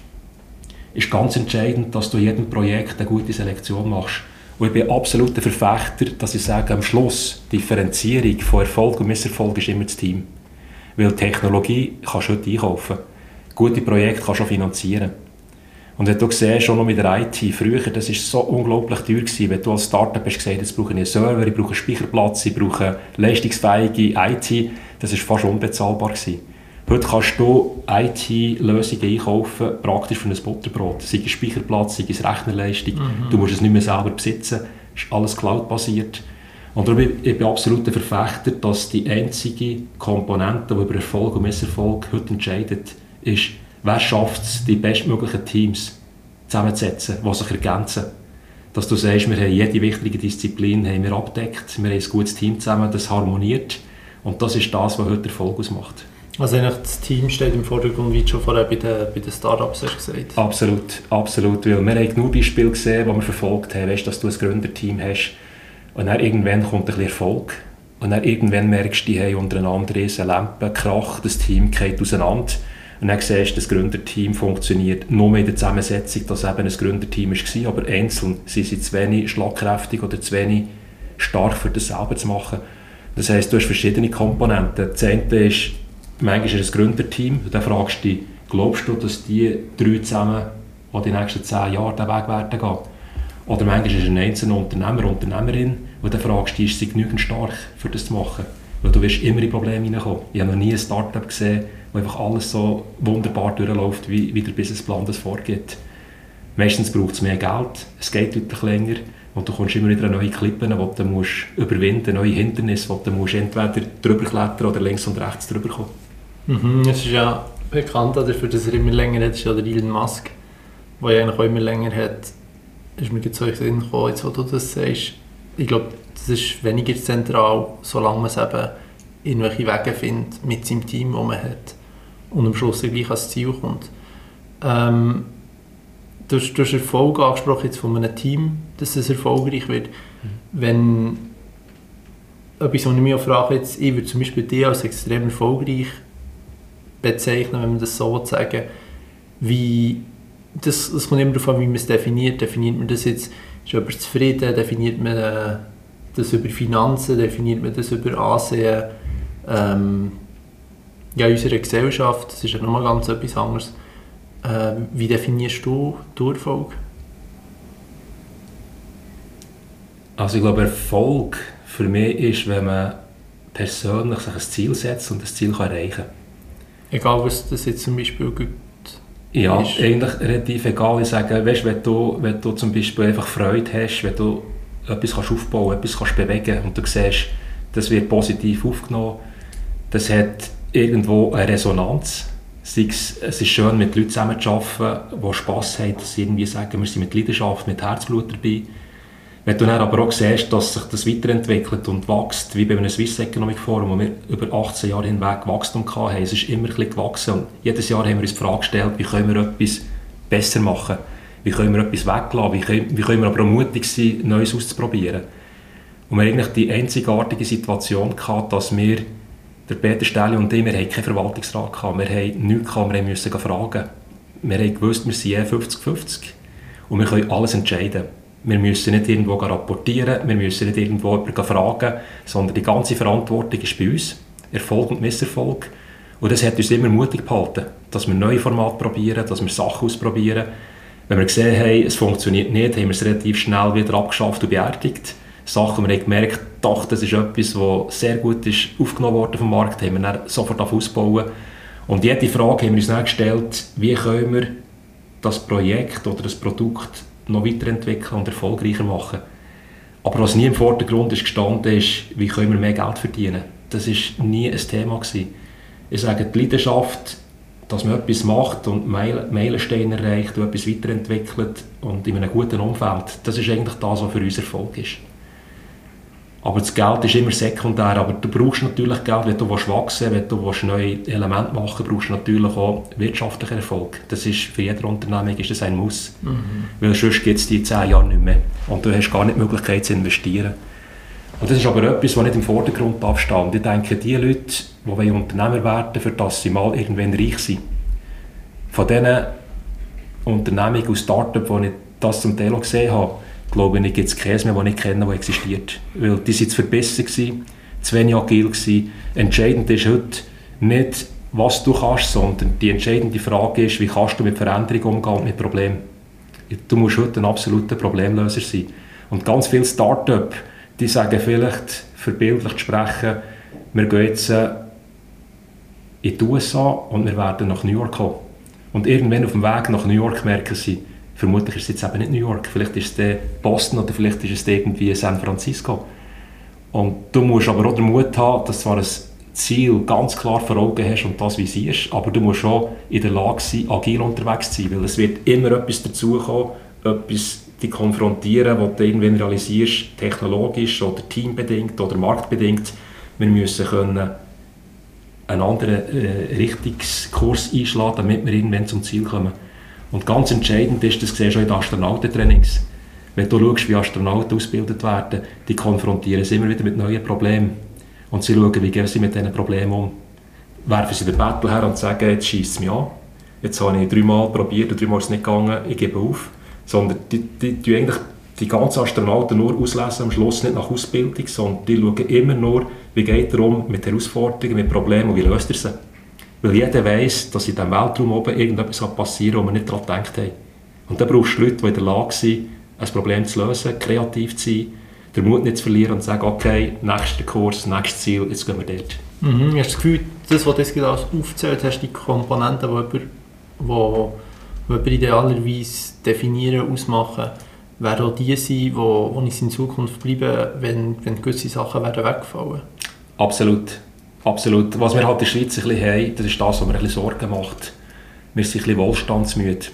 ist ganz entscheidend, dass du jedem Projekt eine gute Selektion machst. Und ich bin absolut der Verfechter, dass ich sage, am Schluss, Differenzierung von Erfolg und Misserfolg ist immer das Team. Weil Technologie kannst du heute einkaufen. Gute Projekte kannst du auch finanzieren. Und wenn du siehst, schon noch mit der IT, früher, das war so unglaublich teuer gewesen, wenn du als Startup hast gesagt, jetzt brauche ich einen Server, ich brauche einen Speicherplatz, ich brauche leistungsfähige IT, das war fast unbezahlbar gewesen. Heute kannst du IT-Lösungen einkaufen, praktisch für ein Butterbrot. Sei es Speicherplatz, sei es Rechnerleistung. Mhm. Du musst es nicht mehr selber besitzen. Es ist alles Cloud-basiert. Und darum ich bin ich absolut der Verfechter, dass die einzige Komponente, die über Erfolg und Misserfolg heute entscheidet, ist, wer schafft es, die bestmöglichen Teams zusammenzusetzen, die sich ergänzen. Dass du sagst, wir haben jede wichtige Disziplin haben wir abdeckt, wir haben ein gutes Team zusammen, das harmoniert. Und das ist das, was heute Erfolg ausmacht. Also eigentlich das Team steht im Vordergrund, wie du schon vorher bei den, bei den Startups hast gesagt. Absolut, absolut. Weil wir haben genug Beispiele gesehen, die wir verfolgt haben, weißt, dass du ein Gründerteam hast und dann irgendwann kommt ein bisschen Erfolg und dann irgendwann merkst du, die haben untereinander eine Lampe, Krach, das Team geht auseinander und dann siehst du, das Gründerteam funktioniert nur in der Zusammensetzung, dass eben ein Gründerteam war, aber einzeln sind sie zu wenig schlagkräftig oder zu wenig stark für das selber zu machen. Das heisst, du hast verschiedene Komponenten. Das eine ist manchmal ist es ein Gründerteam, und dann fragst du dich, glaubst du, dass die drei zusammen die die nächsten zehn Jahre den Weg werden gehen? Oder manchmal ist es ein einzelner Unternehmer, Unternehmerin, und dann fragst du dich, ist sie genügend stark, für das zu machen? Weil du wirst immer in Probleme hineinkommen. Ich habe noch nie ein Startup gesehen, wo einfach alles so wunderbar durchläuft, wie, wie der Businessplan das vorgeht. Meistens braucht es mehr Geld, es geht deutlich länger und du kommst immer wieder neue Klippen, die du musst überwinden neue Hindernisse, wo du musst entweder drüber klettern oder links und rechts drüber kommen. Mhm, es ist ja bekannt dafür, dass er immer länger hat, ist ja der Elon Musk, der ja eigentlich auch immer länger hat. Ist mir jetzt so in gekommen, jetzt wo du das sagst. Ich glaube, das ist weniger zentral, solange man es eben irgendwelche Wege findet mit seinem Team, das man hat und am Schluss gleich ans Ziel kommt. Ähm, du, hast, du hast Erfolg angesprochen jetzt von einem Team, dass es erfolgreich wird. Mhm. Wenn etwas, was ich mich auch frage, jetzt, ich würde zum Beispiel dich als extrem erfolgreich bezeichnen, wenn man das so sagen wie das, das kommt immer darauf an, wie man es definiert. Definiert man das jetzt, ist jemand zufrieden, definiert man äh, das über Finanzen, definiert man das über Ansehen ähm, ja, in unserer Gesellschaft, das ist ja nochmal ganz etwas anderes. Äh, wie definierst du Erfolg? Also ich glaube, Erfolg für mich ist, wenn man persönlich sich ein Ziel setzt und das Ziel kann erreichen kann. Egal, was das jetzt zum Beispiel gibt. Ja, ist. eigentlich relativ egal. Ich sage, weißt, wenn, du, wenn du zum Beispiel einfach Freude hast, wenn du etwas kannst aufbauen kannst, etwas kannst bewegen und du siehst, das wird positiv aufgenommen, das hat irgendwo eine Resonanz. Es ist schön, mit Leuten zusammenzuarbeiten, die Spass haben, dass sie irgendwie sagen, wir sind mit Leidenschaft, mit Herzblut dabei. Wenn du dann aber auch siehst, dass sich das weiterentwickelt und wächst, wie bei einem Swiss Economic Forum, wo wir über 18 Jahre hinweg Wachstum hatten, es ist immer ein bisschen gewachsen und jedes Jahr haben wir uns die Frage gestellt, wie können wir etwas besser machen, wie können wir etwas weglassen, wie können, wie können wir aber auch mutig sein, Neues auszuprobieren. Und wir haben eigentlich die einzigartige Situation gehabt, dass wir, der Peter Stähli und ich, wir haben keinen Verwaltungsrat gehabt, wir haben nichts gehabt, wir mussten fragen. Wir haben gewusst, wir sind 50-50 und wir können alles entscheiden. Wir müssen nicht irgendwo rapportieren, wir müssen nicht irgendwo jemanden fragen, sondern die ganze Verantwortung ist bei uns. Erfolg und Misserfolg. Und das hat uns immer mutig gehalten, dass wir neue Formate probieren, dass wir Sachen ausprobieren. Wenn wir gesehen haben, es funktioniert nicht, haben wir es relativ schnell wieder abgeschafft und beerdigt. Sachen, wir haben gemerkt, doch, das ist etwas, das sehr gut ist aufgenommen worden vom Markt, haben wir dann sofort ausbauen. Und jede Frage haben wir uns dann gestellt, wie können wir das Projekt oder das Produkt noch weiterentwickeln und erfolgreicher machen. Aber was nie im Vordergrund ist gestanden ist, wie können wir mehr Geld verdienen. Das war nie ein Thema. Gewesen. Ich sage, die Leidenschaft, dass man etwas macht und Meilensteine erreicht und etwas weiterentwickelt und in einem guten Umfeld, das ist eigentlich das, was für uns Erfolg ist. Aber das Geld ist immer sekundär. Aber du brauchst natürlich Geld, wenn du wachsen willst, wenn du neue Elemente machen willst, brauchst du natürlich auch wirtschaftlichen Erfolg. Das ist für jede Unternehmung ist das ein Muss. Mhm. Weil sonst gibt es die zehn Jahren nicht mehr. Und du hast gar nicht die Möglichkeit zu investieren. Und das ist aber etwas, was nicht im Vordergrund stehen. Ich denke, die Leute, die Unternehmer werden für das sie mal irgendwann reich sind, von diesen Unternehmungen aus Startup, wo ich das zum Teil auch gesehen habe, glaube ich, gibt es keines mehr, das ich kenne, das existiert. Weil die waren zu verbessern, zu wenig agil gewesen. Entscheidend ist heute nicht was du kannst, sondern die entscheidende Frage ist, wie kannst du mit Veränderung umgehen und mit Problemen. Du musst heute ein absoluter Problemlöser sein. Und ganz viele Start-up, die sagen vielleicht, verbildlich zu sprechen, wir gehen jetzt äh, in die USA und wir werden nach New York kommen. Und irgendwann auf dem Weg nach New York merken sie, vermutlich ist es jetzt eben nicht New York, vielleicht ist es Boston oder vielleicht ist es irgendwie San Francisco. Und du musst aber auch den Mut haben, dass zwar ein Ziel ganz klar vor Augen hast und das visierst, aber du musst auch in der Lage sein, agil unterwegs zu sein, weil es wird immer etwas dazukommen, etwas dich konfrontieren, was du irgendwann realisierst, technologisch oder teambedingt oder marktbedingt. Wir müssen können einen anderen äh, Richtungskurs einschlagen, damit wir irgendwann zum Ziel kommen. Und ganz entscheidend ist, das siehst du schon in den Astronautentrainings, wenn du schaust, wie Astronauten ausgebildet werden, die konfrontieren sich immer wieder mit neuen Problemen. Und sie schauen, wie gehen sie mit diesen Problemen um. Werfen sie den Battle her und sagen, jetzt schießt es mich an. Jetzt habe ich dreimal probiert und dreimal ist es nicht gegangen, ich gebe auf. Sondern die, die, die eigentlich die ganzen Astronauten nur auslesen am Schluss nicht nach Ausbildung, sondern die schauen immer nur, wie geht er um mit Herausforderungen, mit Problemen und wie löst er sie. Weil jeder weiß, dass in diesem Weltraum oben irgendetwas passieren kann, wo wir nicht daran gedacht haben. Und dann brauchst du Leute, die in der Lage sind, ein Problem zu lösen, kreativ zu sein, den Mut nicht zu verlieren und zu sagen, okay, nächster Kurs, nächstes Ziel, jetzt gehen wir dort. Mhm. Hast du das Gefühl, das, was du jetzt gerade aufgezählt hast, die Komponenten, die jemand, wo, wo jemand idealerweise definieren, ausmachen, werden auch die sein, die, uns in Zukunft bleiben, wenn, wenn gewisse Sachen werden wegfallen? Absolut. Absolut. Was wir halt in der Schweiz ein bisschen haben, das ist das, was mir ein bisschen Sorgen macht. Wir sind ein bisschen wohlstandsmüde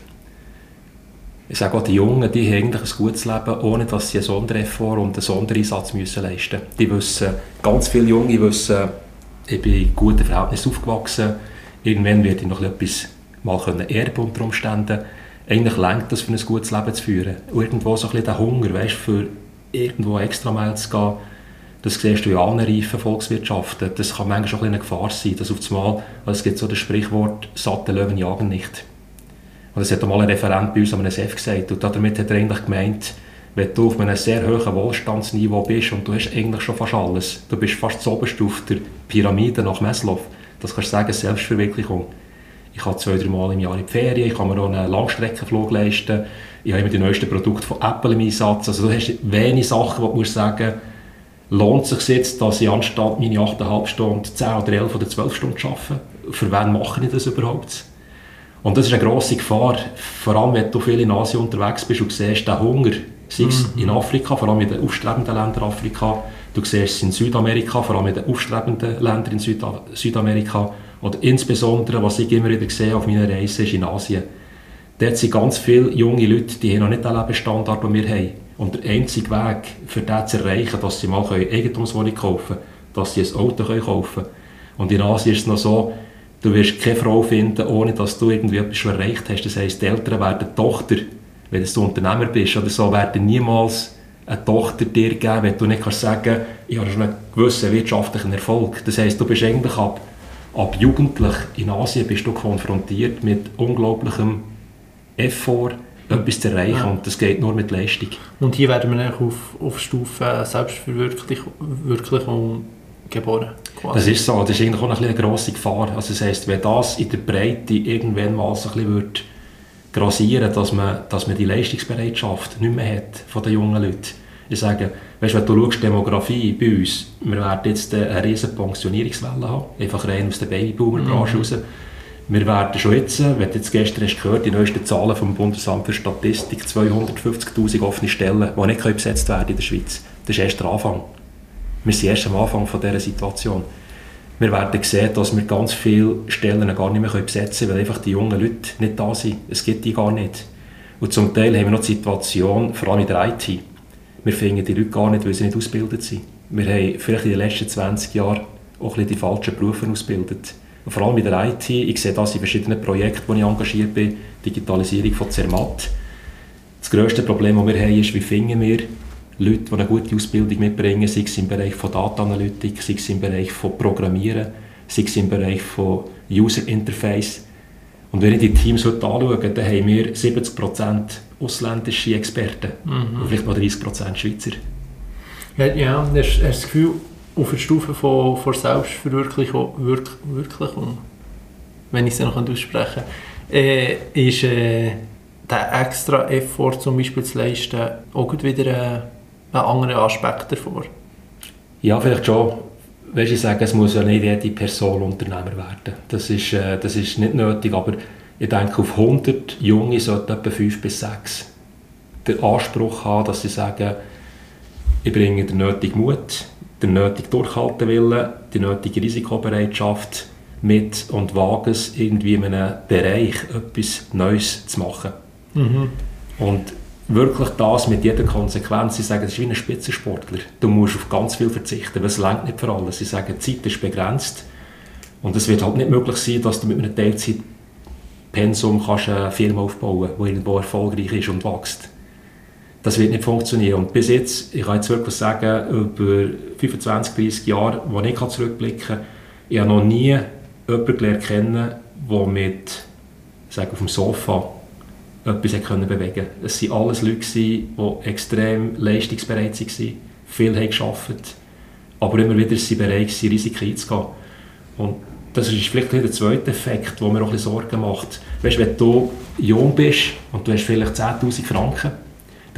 ich sage auch, die Jungen, die haben eigentlich ein gutes Leben, ohne dass sie einen Sondereffort und einen Sondereinsatz müssen leisten müssen. Die wissen, ganz viele Junge wissen, ich bin in guten Verhältnissen aufgewachsen, irgendwann werde ich noch etwas mal können erben unter Umständen. Eigentlich lenkt das, für ein gutes Leben zu führen. Und irgendwo so ein bisschen der Hunger, weißt, für irgendwo extra mal zu gehen, das siehst du in allen reifen Volkswirtschaften. Das kann manchmal schon eine Gefahr sein, dass auf einmal, es gibt so das Sprichwort, satte Löwen jagen nicht. Und das hat einmal ein Referent bei uns an einem SEF gesagt. Und damit hat er eigentlich gemeint, wenn du auf einem sehr hohen Wohlstandsniveau bist und du hast eigentlich schon fast alles, du bist fast zu oberst auf der Pyramide nach Maslow, das kannst du sagen, Selbstverwirklichung. Ich habe zwei, drei Mal im Jahr in die Ferien, ich kann mir auch einen Langstreckenflug leisten, ich habe immer die neuesten Produkte von Apple im Einsatz. Also du hast wenig Sachen, wo du musst sagen lohnt es sich jetzt, dass ich anstatt meine 8,5 Stunden 10 oder 11 oder 12 Stunden arbeite? Für wen mache ich das überhaupt? Und das ist eine grosse Gefahr, vor allem wenn du viel in Asien unterwegs bist und siehst den Hunger, sei es mhm. in Afrika, vor allem in den aufstrebenden Ländern Afrika, du siehst es in Südamerika, vor allem in den aufstrebenden Ländern in Süd Südamerika, oder insbesondere, was ich immer wieder sehe auf meiner Reise, ist in Asien. Dort sind ganz viele junge Leute, die haben noch nicht den Lebensstandard, den wir haben. Und der einzige Weg, für das zu erreichen, dass sie mal Eigentumswohnung kaufen können, dass sie ein Auto kaufen können. Und in Asien ist es noch so, Du wirst keine Frau finden, ohne dass du irgendwie etwas schon erreicht hast. Das heisst, die Eltern werden die Tochter, wenn du Unternehmer bist oder so, werden niemals eine Tochter dir geben, wenn du nicht kannst sagen, ich habe schon einen gewissen wirtschaftlichen Erfolg. Das heisst, du bist eigentlich ab, ab jugendlich in Asien bist du konfrontiert mit unglaublichem Effort, etwas zu erreichen ja. und das geht nur mit Leistung. Und hier werden wir auf, auf Stufe Selbstverwirklichung geboren. Quasi. Das ist so, das ist eigentlich auch eine, grosse Gefahr. Also das heisst, wenn das in der Breite irgendwann mal so ein bisschen wird grassieren, dass man, dass man die Leistungsbereitschaft nicht mehr hat von den jungen Leuten. Ich sage, weißt, wenn du schaust, Demografie bei uns, wir werden jetzt eine riesige Pensionierungswelle haben, einfach rein aus der Babyboomer-Branche mhm. raus. Wir werden schon jetzt, wenn du jetzt gestern hast gehört, die neuesten Zahlen vom Bundesamt für Statistik, 250'000 offene Stellen, die nicht besetzt werden in der Schweiz. Das ist erst der Anfang. Wir sind erst am Anfang von dieser Situation. Wir werden sehen, dass wir ganz viele Stellen gar nicht mehr besetzen können, weil einfach die jungen Leute nicht da sind. Es gibt die gar nicht. Und zum Teil haben wir noch die Situation, vor allem in der IT, wir finden die Leute gar nicht, weil sie nicht ausgebildet sind. Wir haben vielleicht in den letzten 20 Jahren auch ein die falschen Berufe ausgebildet. Vor allem in der IT, ich sehe das in verschiedenen Projekten, wo ich engagiert bin, Digitalisierung von Zermatt. Das grösste Problem, das wir haben, ist, wie finden wir Leute, die eine gute Ausbildung mitbringen, sei es im Bereich von Data Analytik, sei es im Bereich von Programmieren, sei es im Bereich von User Interface. Und wenn ich die Teams heute anschaue, dann haben wir 70% ausländische Experten mhm. und vielleicht mal 30% Schweizer. Ja, ja hast, hast das Gefühl, auf der Stufe von, von Selbstverwirklichung, Wirk, Wirklichung, wenn ich sie noch aussprechen kann, äh, ist äh, der extra Effort zum Beispiel zu leisten auch wieder ein, ein anderer Aspekt davor. Ja, vielleicht schon. Weißt, ich sage, es muss ja nicht jede Person Unternehmer werden. Das ist, äh, das ist nicht nötig, aber ich denke, auf 100 Junge sollten etwa 5 bis 6 den Anspruch haben, dass sie sagen, ich bringe den nötigen Mut, den nötigen Durchhaltewillen, die nötige Risikobereitschaft mit und wage es, irgendwie in einem Bereich etwas Neues zu machen. Mhm. Und wirklich das mit jeder Konsequenz. Sie sagen, es ist wie ein Spitzensportler. Du musst auf ganz viel verzichten, weil es längt nicht für alles. Sie sagen, die Zeit ist begrenzt und es wird halt nicht möglich sein, dass du mit einem Teilzeitpensum kannst eine Firma aufbauen kannst, die irgendwo erfolgreich ist und wächst. Das wird nicht funktionieren. Und bis jetzt, ich kann jetzt wirklich sagen, über 25, 30 Jahre, wo ich zurückblicken kann, ich habe noch nie jemanden gelernt kennen, der mit, sage, auf dem Sofa etwas können bewegen konnte. Es waren alles Leute, die extrem leistungsbereit waren, viel haben gearbeitet, aber immer wieder sind bereit, Risiken einzugehen. Und das ist vielleicht der zweite Effekt, der mir auch ein bisschen Sorgen macht. Weißt, wenn du jung bist und du hast vielleicht 10'000 Franken,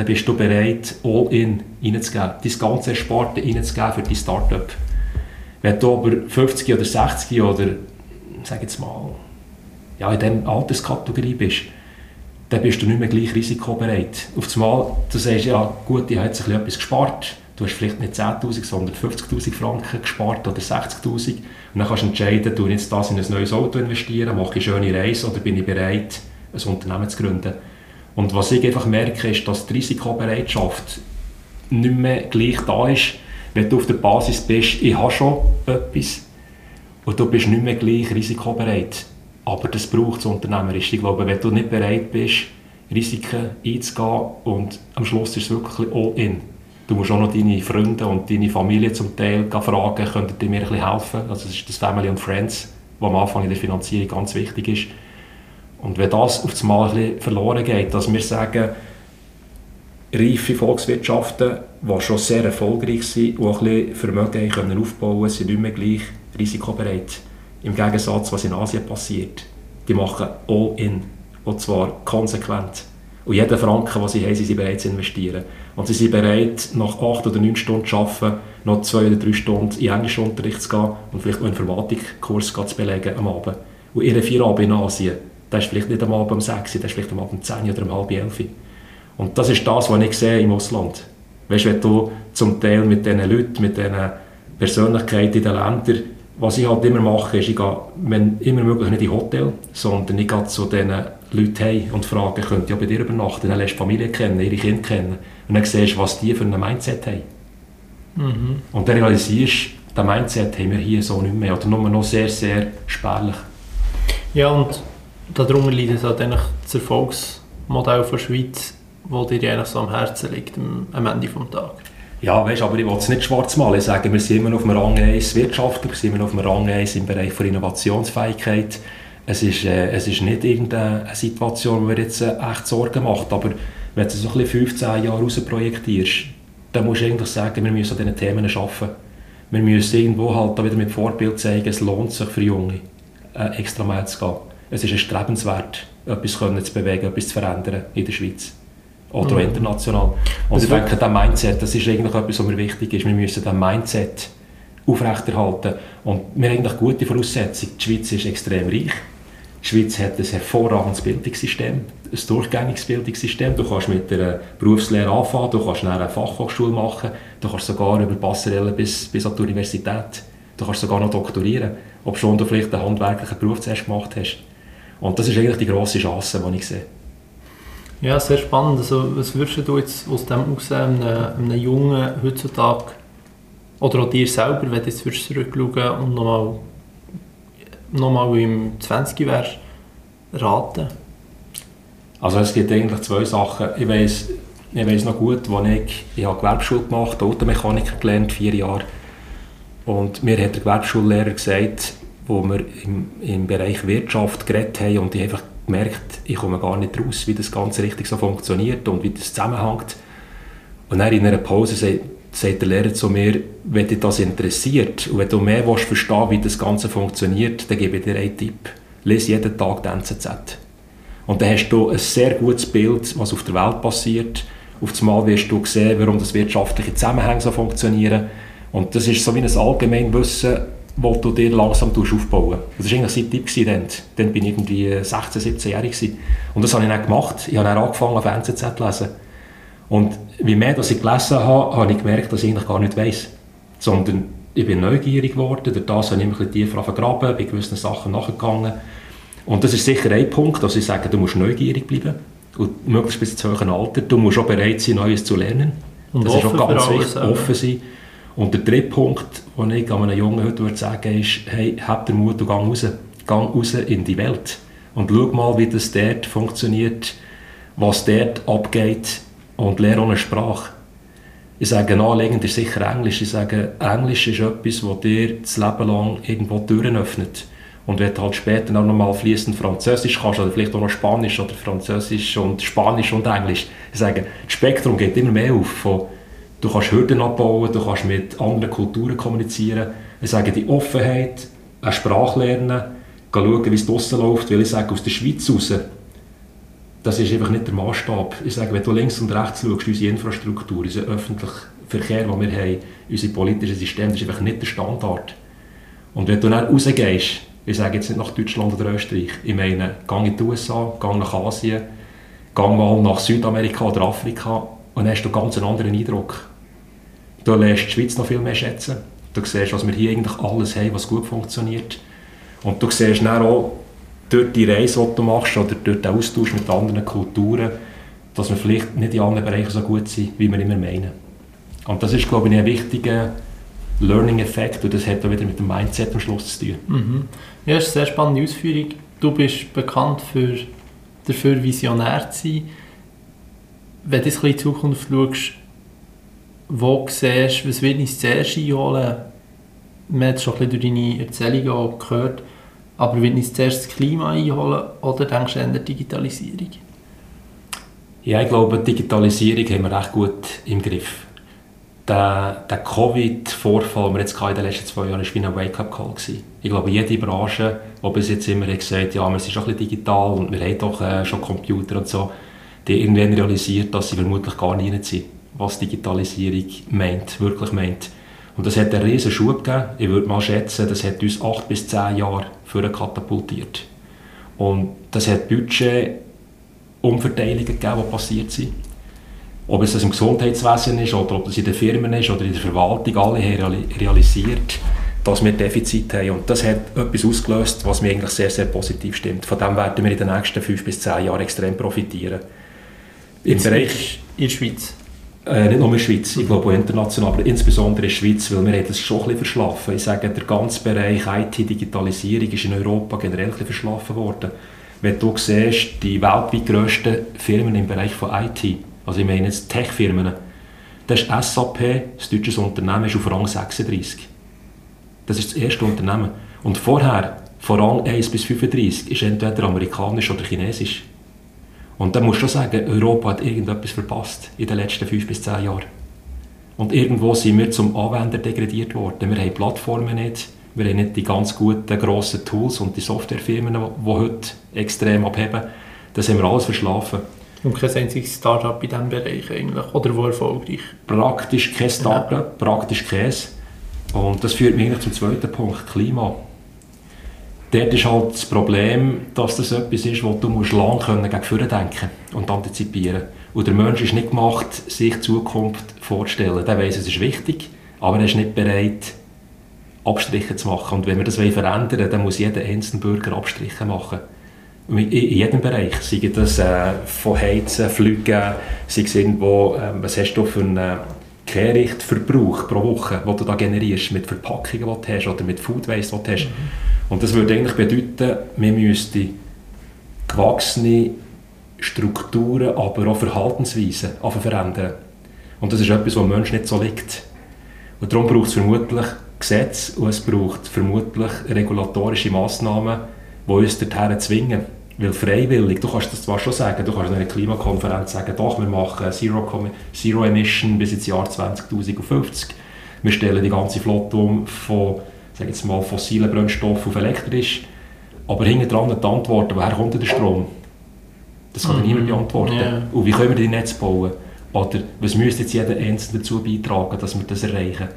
dann bist du bereit, all in reinzugeben, dein ganze Sparte reinzugeben für dein Start-up. Wenn du aber 50 oder 60 oder, sag jetzt mal, ja, in dieser Alterskategorie bist, dann bist du nicht mehr gleich risikobereit. Auf einmal, du sagst, ja gut, ich habe jetzt etwas gespart, du hast vielleicht nicht 10'000, sondern 50'000 Franken gespart oder 60'000 und dann kannst du entscheiden, du jetzt das in ein neues Auto investieren, mache ich eine schöne Reise oder bin ich bereit, ein Unternehmen zu gründen. Und was ich einfach merke, ist, dass die Risikobereitschaft nicht mehr gleich da ist, wenn du auf der Basis bist, ich habe schon etwas und du bist nicht mehr gleich risikobereit. Aber das braucht es unternehmerisch. Ich glaube, wenn du nicht bereit bist, Risiken einzugehen und am Schluss ist es wirklich all in. Du musst auch noch deine Freunde und deine Familie zum Teil fragen, könntet ihr mir ein bisschen helfen? Also das ist das Family and Friends, was am Anfang in der Finanzierung ganz wichtig ist. Und wenn das auf einmal ein bisschen verloren geht, dass wir sagen, reife Volkswirtschaften, die schon sehr erfolgreich sind und auch ein bisschen Vermögen können aufbauen können, sind nicht mehr gleich risikobereit. Im Gegensatz, was in Asien passiert. Die machen all in. Und zwar konsequent. Und jeden Franken, den sie haben, sind sie bereit zu investieren. Und sie sind bereit, nach acht oder neun Stunden zu arbeiten, noch zwei oder drei Stunden in Englischunterricht zu gehen und vielleicht noch einen Informatikkurs zu belegen am Abend. Und ihre vier Abend in Asien, das ist vielleicht nicht am Abend um sechs, das ist vielleicht am Abend um zehn oder um halb elf. Und das ist das, was ich sehe im Ausland. Weißt du, wenn du zum Teil mit diesen Leuten, mit diesen Persönlichkeiten in den Ländern was ich halt immer mache, ist, ich gehe, wenn immer möglich, nicht in Hotel, sondern ich gehe zu diesen Leuten hey und frage, könnt ihr bei dir übernachten? Dann lernst du Familie kennen, ihre Kinder kennen. Und dann siehst du, was die für ein Mindset haben. Mhm. Und dann realisierst du, das Mindset haben wir hier so nicht mehr. Oder nur noch sehr, sehr spärlich. Ja, und darunter liegt halt eigentlich das Erfolgsmodell der Schweiz, das dir eigentlich so am Herzen liegt, am Ende des Tages. Ja, weißt, aber ich will es nicht schwarz malen. Ich sage, wir sind immer auf dem Rang 1 Wirtschaft, wir sind immer auf dem Rang 1 im Bereich der Innovationsfähigkeit. Es ist, äh, es ist nicht irgendeine Situation, die mir jetzt äh, echt Sorgen macht, aber wenn du so ein bisschen 15 Jahre raus projektierst, dann musst du eigentlich sagen, wir müssen an diesen Themen arbeiten. Wir müssen irgendwo halt wieder mit Vorbild zeigen, es lohnt sich für Junge, äh, extra mehr zu gehen. Es ist erstrebenswert, etwas zu bewegen, etwas zu verändern in der Schweiz oder mhm. international. Und das ich denke, das Mindset, das ist eigentlich etwas, was mir wichtig ist. Wir müssen das Mindset aufrechterhalten. Und wir haben eigentlich gute Voraussetzungen. Die Schweiz ist extrem reich. Die Schweiz hat ein hervorragendes Bildungssystem, ein durchgängiges Bildungssystem. Du kannst mit der Berufslehre anfangen, du kannst eine Fachhochschule machen, du kannst sogar über Passerelle bis, bis an die Universität, du kannst sogar noch doktorieren, ob schon du vielleicht einen handwerklichen Beruf zuerst gemacht hast. Und das ist eigentlich die grosse Chance, die ich sehe. Ja, sehr spannend. Also, was würdest du jetzt aus dem aus einem, einem Jungen heutzutage oder auch dir selber, wenn du jetzt zurückschauen und nochmal noch mal im 20 wärst, raten? Also es gibt eigentlich zwei Sachen. Ich weiß ich weiss noch gut, als ich, ich habe Gewerbeschule gemacht, Automechaniker gelernt, vier Jahre. Und mir hat der Gewerbschullehrer gesagt, wo wir im, im Bereich Wirtschaft geredet haben und ich einfach gemerkt, ich komme gar nicht raus, wie das Ganze richtig so funktioniert und wie das zusammenhängt. Und dann in einer Pause sagt, sagt der Lehrer zu mir, wenn dich das interessiert und wenn du mehr willst verstehen wie das Ganze funktioniert, dann gebe ich dir einen Tipp. lese jeden Tag die NZZ. Und dann hast du ein sehr gutes Bild, was auf der Welt passiert. Auf einmal wirst du sehen, warum das wirtschaftliche Zusammenhänge so funktionieren. Und das ist so wie ein Allgemeinwissen, das du dir langsam aufbauen Das war eigentlich sein Tipp. Dann. dann bin ich irgendwie 16, 17 Jahre. Und das habe ich dann gemacht. Ich habe dann angefangen, auf NZZ zu lesen. Und wie mehr dass ich gelesen habe, habe ich gemerkt, dass ich eigentlich gar nicht weiss. Sondern ich bin neugierig geworden, durch das habe ich mich ein bisschen tiefer vergraben, bin gewissen Sachen nachgegangen. Und das ist sicher ein Punkt, dass ich sage, du musst neugierig bleiben. Und möglichst bis zum hohen Alter. Du musst auch bereit sein, Neues zu lernen. Und das ist auch ganz wichtig, offen sein. Und der dritte Punkt, den ich einem Jungen heute würde sagen ist, hey, hab den Mut und geh raus. Geh raus in die Welt. Und schau mal, wie das dort funktioniert, was dort abgeht und lerne eine Sprache. Ich sage, naheliegend ist sicher Englisch. Ich sage, Englisch ist etwas, das dir das Leben lang irgendwo Türen öffnet. Und wenn du halt später noch mal fließend Französisch kannst, oder vielleicht auch noch Spanisch oder Französisch und Spanisch und Englisch, ich sage, das Spektrum geht immer mehr auf. Von, du kannst Hürden abbauen, du kannst mit anderen Kulturen kommunizieren. Ich sage, die Offenheit, eine Sprache lernen, schauen, wie es draussen läuft, weil ich sage, aus der Schweiz raus, das ist einfach nicht der Maßstab. Ich sage, wenn du links und rechts schaust, unsere Infrastruktur, unser öffentlicher Verkehr, den wir haben, unser politisches System, das ist einfach nicht der Standard. Und wenn du dann rausgehst, ich sage jetzt nicht nach Deutschland oder Österreich, ich meine, geh in die USA, geh nach Asien, geh mal nach Südamerika oder Afrika und dann hast du ganz einen anderen Eindruck. Du lernst die Schweiz noch viel mehr schätzen. Du siehst, was wir hier eigentlich alles haben, was gut funktioniert. Und du siehst dann auch, durch die Reise, die du machst, oder durch den Austausch mit anderen Kulturen, dass wir vielleicht nicht in allen Bereichen so gut sind, wie wir immer meinen. Und das ist, glaube ich, ein wichtiger Learning-Effekt und das hat auch wieder mit dem Mindset am Schluss zu tun. Mhm. Ja, das ist eine sehr spannende Ausführung. Du bist bekannt für, dafür, visionär zu sein. Wenn du in die Zukunft schaust, wo siehst was will ich zuerst einholen? Man hat es schon ein bisschen durch deine Erzählung gehört aber wenn ich zuerst das Klima einholen oder denkst du an der Digitalisierung? Ja, ich glaube, die Digitalisierung haben wir recht gut im Griff. Der, der Covid-Vorfall, den wir jetzt in den letzten zwei Jahren, war wie ein Wake-up-Call. Ich glaube, jede Branche, die bis jetzt immer gesagt ja, wir sind schon ein bisschen digital und wir haben doch äh, schon Computer und so, die irgendwann realisiert, dass sie vermutlich gar nicht sind, was Digitalisierung meint, wirklich meint. Und das hat einen riesen Schub gegeben. Ich würde mal schätzen, das hat uns acht bis zehn Jahre für katapultiert. Und das hat Budget Umverteilungen gegeben, die passiert sind. Ob es das im Gesundheitswesen ist oder ob das in den Firmen ist oder in der Verwaltung, alle haben realisiert, dass wir Defizite haben. Und das hat etwas ausgelöst, was mir eigentlich sehr, sehr positiv stimmt. Von dem werden wir in den nächsten fünf bis zehn Jahren extrem profitieren. Im Bereich in der Schweiz? Äh, nicht nur in der Schweiz, ich glaube auch international, aber insbesondere in der Schweiz, weil wir haben das schon ein bisschen verschlafen. Ich sage, der ganze Bereich IT-Digitalisierung ist in Europa generell bisschen verschlafen worden. Wenn du siehst, die weltweit grössten Firmen im Bereich von IT, also ich meine jetzt Tech-Firmen, das ist SAP, das deutsche Unternehmen, ist auf Rang 36. Das ist das erste Unternehmen. Und vorher, von Rang 1 bis 35, ist entweder amerikanisch oder chinesisch. Und da musst du sagen, Europa hat irgendetwas verpasst in den letzten fünf bis zehn Jahren. Und irgendwo sind wir zum Anwender degradiert worden. Wir haben Plattformen nicht, wir haben nicht die ganz guten, grossen Tools und die Softwarefirmen, die heute extrem abheben. Das haben wir alles verschlafen. Und kein einziges Startup in diesem Bereich eigentlich, oder wo erfolgreich? Praktisch kein Startup, ja. praktisch kein. Und das führt mich eigentlich zum zweiten Punkt, Klima dort ist halt das Problem, dass das etwas ist, wo du musst lang können gegen vorne denken und antizipieren. Und der Mensch ist nicht gemacht, sich die Zukunft vorzustellen. Der weiß, es ist wichtig, aber er ist nicht bereit, Abstriche zu machen. Und wenn wir das verändern wollen, dann muss jeder einzelne Bürger Abstriche machen. In jedem Bereich, sei das äh, von Heizen, Flügen, sei es irgendwo, äh, was hast du für einen äh, Kehrichtverbrauch pro Woche, den du da generierst, mit Verpackungen, die du hast, oder mit Food Waste, die du hast. Mhm. Und das würde eigentlich bedeuten, wir müssten gewachsene Strukturen, aber auch Verhaltensweisen verändern. Und das ist etwas, was Menschen nicht so liegt. Und darum braucht es vermutlich Gesetze und es braucht vermutlich regulatorische Massnahmen, die uns dorthin zwingen. Weil freiwillig, du kannst das zwar schon sagen, du kannst in einer Klimakonferenz sagen, doch, wir machen Zero, Zero Emission bis ins Jahr 2050. Wir stellen die ganze Flotte um von sage jetzt mal, fossile Brennstoffe auf elektrisch. Aber hinten dran die Antwort, woher kommt der Strom? Das kann mhm. niemand beantworten. Yeah. Und wie können wir die Netze bauen? Oder was müsste jetzt jeder Einzelne dazu beitragen, dass wir das erreichen?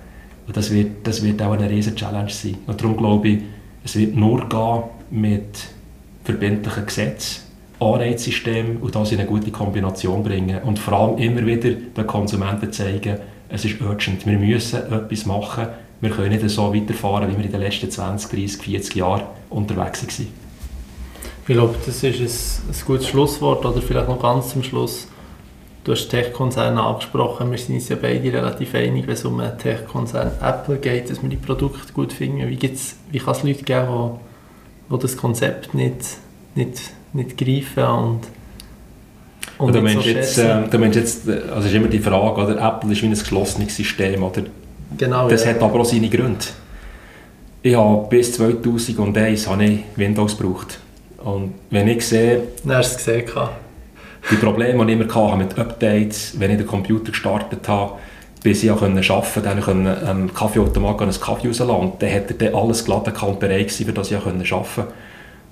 Und das wird, das wird auch eine riesige Challenge sein. Und darum glaube ich, es wird nur gehen mit verbindlichen Gesetzen, Anreizsystemen und das in eine gute Kombination bringen. Und vor allem immer wieder den Konsumenten zeigen, es ist urgent, wir müssen etwas machen. Wir können nicht so weiterfahren, wie wir in den letzten 20, 30, 40 Jahren unterwegs waren. Ich glaube, das ist ein, ein gutes Schlusswort oder vielleicht noch ganz zum Schluss. Du hast Tech-Konzerne angesprochen, wir sind uns ja beide relativ einig, wenn es um einen Tech-Konzern Apple geht, dass wir die Produkte gut finden. Wie, wie kann es Leute geben, die, die das Konzept nicht, nicht, nicht greifen und, und du, meinst so jetzt, äh, du meinst jetzt, also ist immer die Frage, oder? Apple ist wie ein geschlossenes System, oder? Genau, Das ja. hat aber auch seine Gründe. Ich habe bis 2001 habe ich Windows gebraucht. Und wenn ich sehe... Dann hast du es gesehen. Die Probleme, die ich immer hatte mit Updates, wenn ich den Computer gestartet habe, bis ich arbeiten konnte, dann konnte ich einen Kaffeeautomat einen Kaffee rauslassen. Dann hat er dann alles glatt und bereit gewesen, für das ich arbeiten konnte.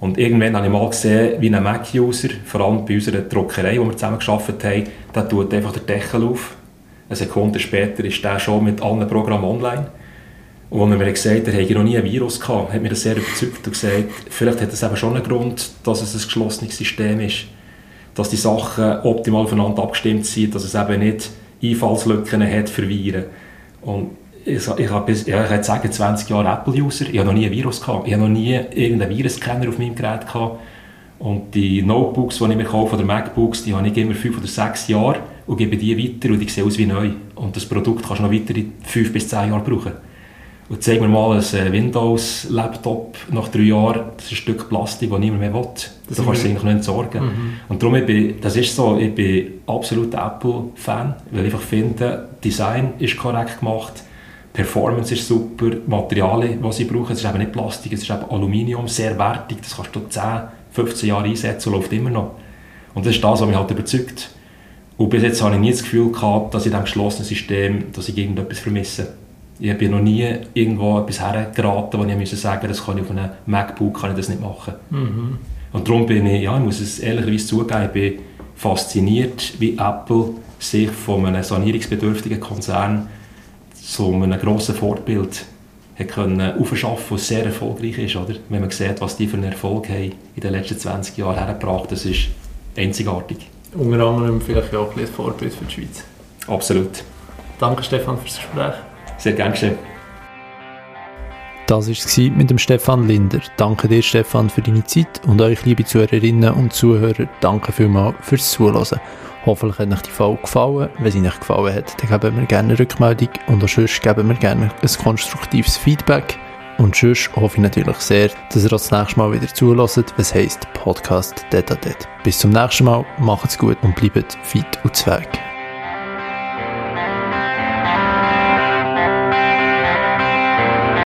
Und irgendwann habe ich mal gesehen, wie ein Mac-User, vor allem bei unserer Druckerei, wo wir zusammen gearbeitet haben, der tut einfach den Deckel auf. Eine Sekunde später ist der schon mit allen Programmen online. Und als er mir gesagt hat, er hätte noch nie ein Virus gehabt, hat mir das sehr überzeugt und gesagt, vielleicht hat das eben schon einen Grund, dass es ein geschlossenes System ist dass die Sachen optimal voneinander abgestimmt sind, dass es eben nicht Einfallslücken hat für Viren. Und ich, ich habe bis, ja, ich sagen, 20 Jahre Apple-User, ich habe noch nie ein Virus gehabt, ich habe noch nie irgendeinen Virusscanner auf meinem Gerät gehabt. Und die Notebooks, die ich mir kaufe, oder MacBooks, die habe ich immer fünf oder sechs Jahre und gebe die weiter und die sehen aus wie neu. Und das Produkt kannst du noch weitere fünf bis zehn Jahre brauchen. Und zeig mir mal ein äh, Windows-Laptop nach drei Jahren, das ist ein Stück Plastik, das niemand mehr will. Das da kannst du eigentlich nicht entsorgen. Mhm. Und darum, ich bin, das ist so, ich bin absolut Apple-Fan, weil ich einfach finde, Design ist korrekt gemacht, Performance ist super, Materialien, die sie brauchen, es ist eben nicht Plastik, es ist eben Aluminium, sehr wertig, das kannst du 10, 15 Jahre einsetzen und läuft immer noch. Und das ist das, was mich halt überzeugt. Und bis jetzt habe ich nie das Gefühl gehabt, dass in diesem geschlossenen System, dass ich irgendetwas vermisse. Ich bin noch nie irgendwo etwas hergeraten, wo ich musste sagen, das kann ich auf einem MacBook kann ich das nicht machen. Mhm. Und darum bin ich, ja, ich muss es ehrlicherweise zugeben, ich bin fasziniert, wie Apple sich von einem sanierungsbedürftigen Konzern zu einem grossen Fortbild hat können aufschaffen, das sehr erfolgreich ist. Oder? Wenn man sieht, was die für einen Erfolg haben in den letzten 20 Jahren hergebracht das ist einzigartig. Unter anderem vielleicht auch ein Vorbild für die Schweiz. Absolut. Danke Stefan fürs Gespräch. Sehr gerne geschehen. Das war es mit dem Stefan Linder. Danke dir, Stefan, für deine Zeit und euch, liebe Zuhörerinnen und Zuhörer, danke vielmals fürs Zuhören. Hoffentlich hat euch die Folge gefallen. Wenn sie euch gefallen hat, dann geben wir gerne eine Rückmeldung und auch sonst geben wir gerne ein konstruktives Feedback. Und sonst hoffe ich natürlich sehr, dass ihr das nächste Mal wieder zulässt, was heisst Podcast Detatet. Bis zum nächsten Mal, macht's gut und bleibt fit und zweig.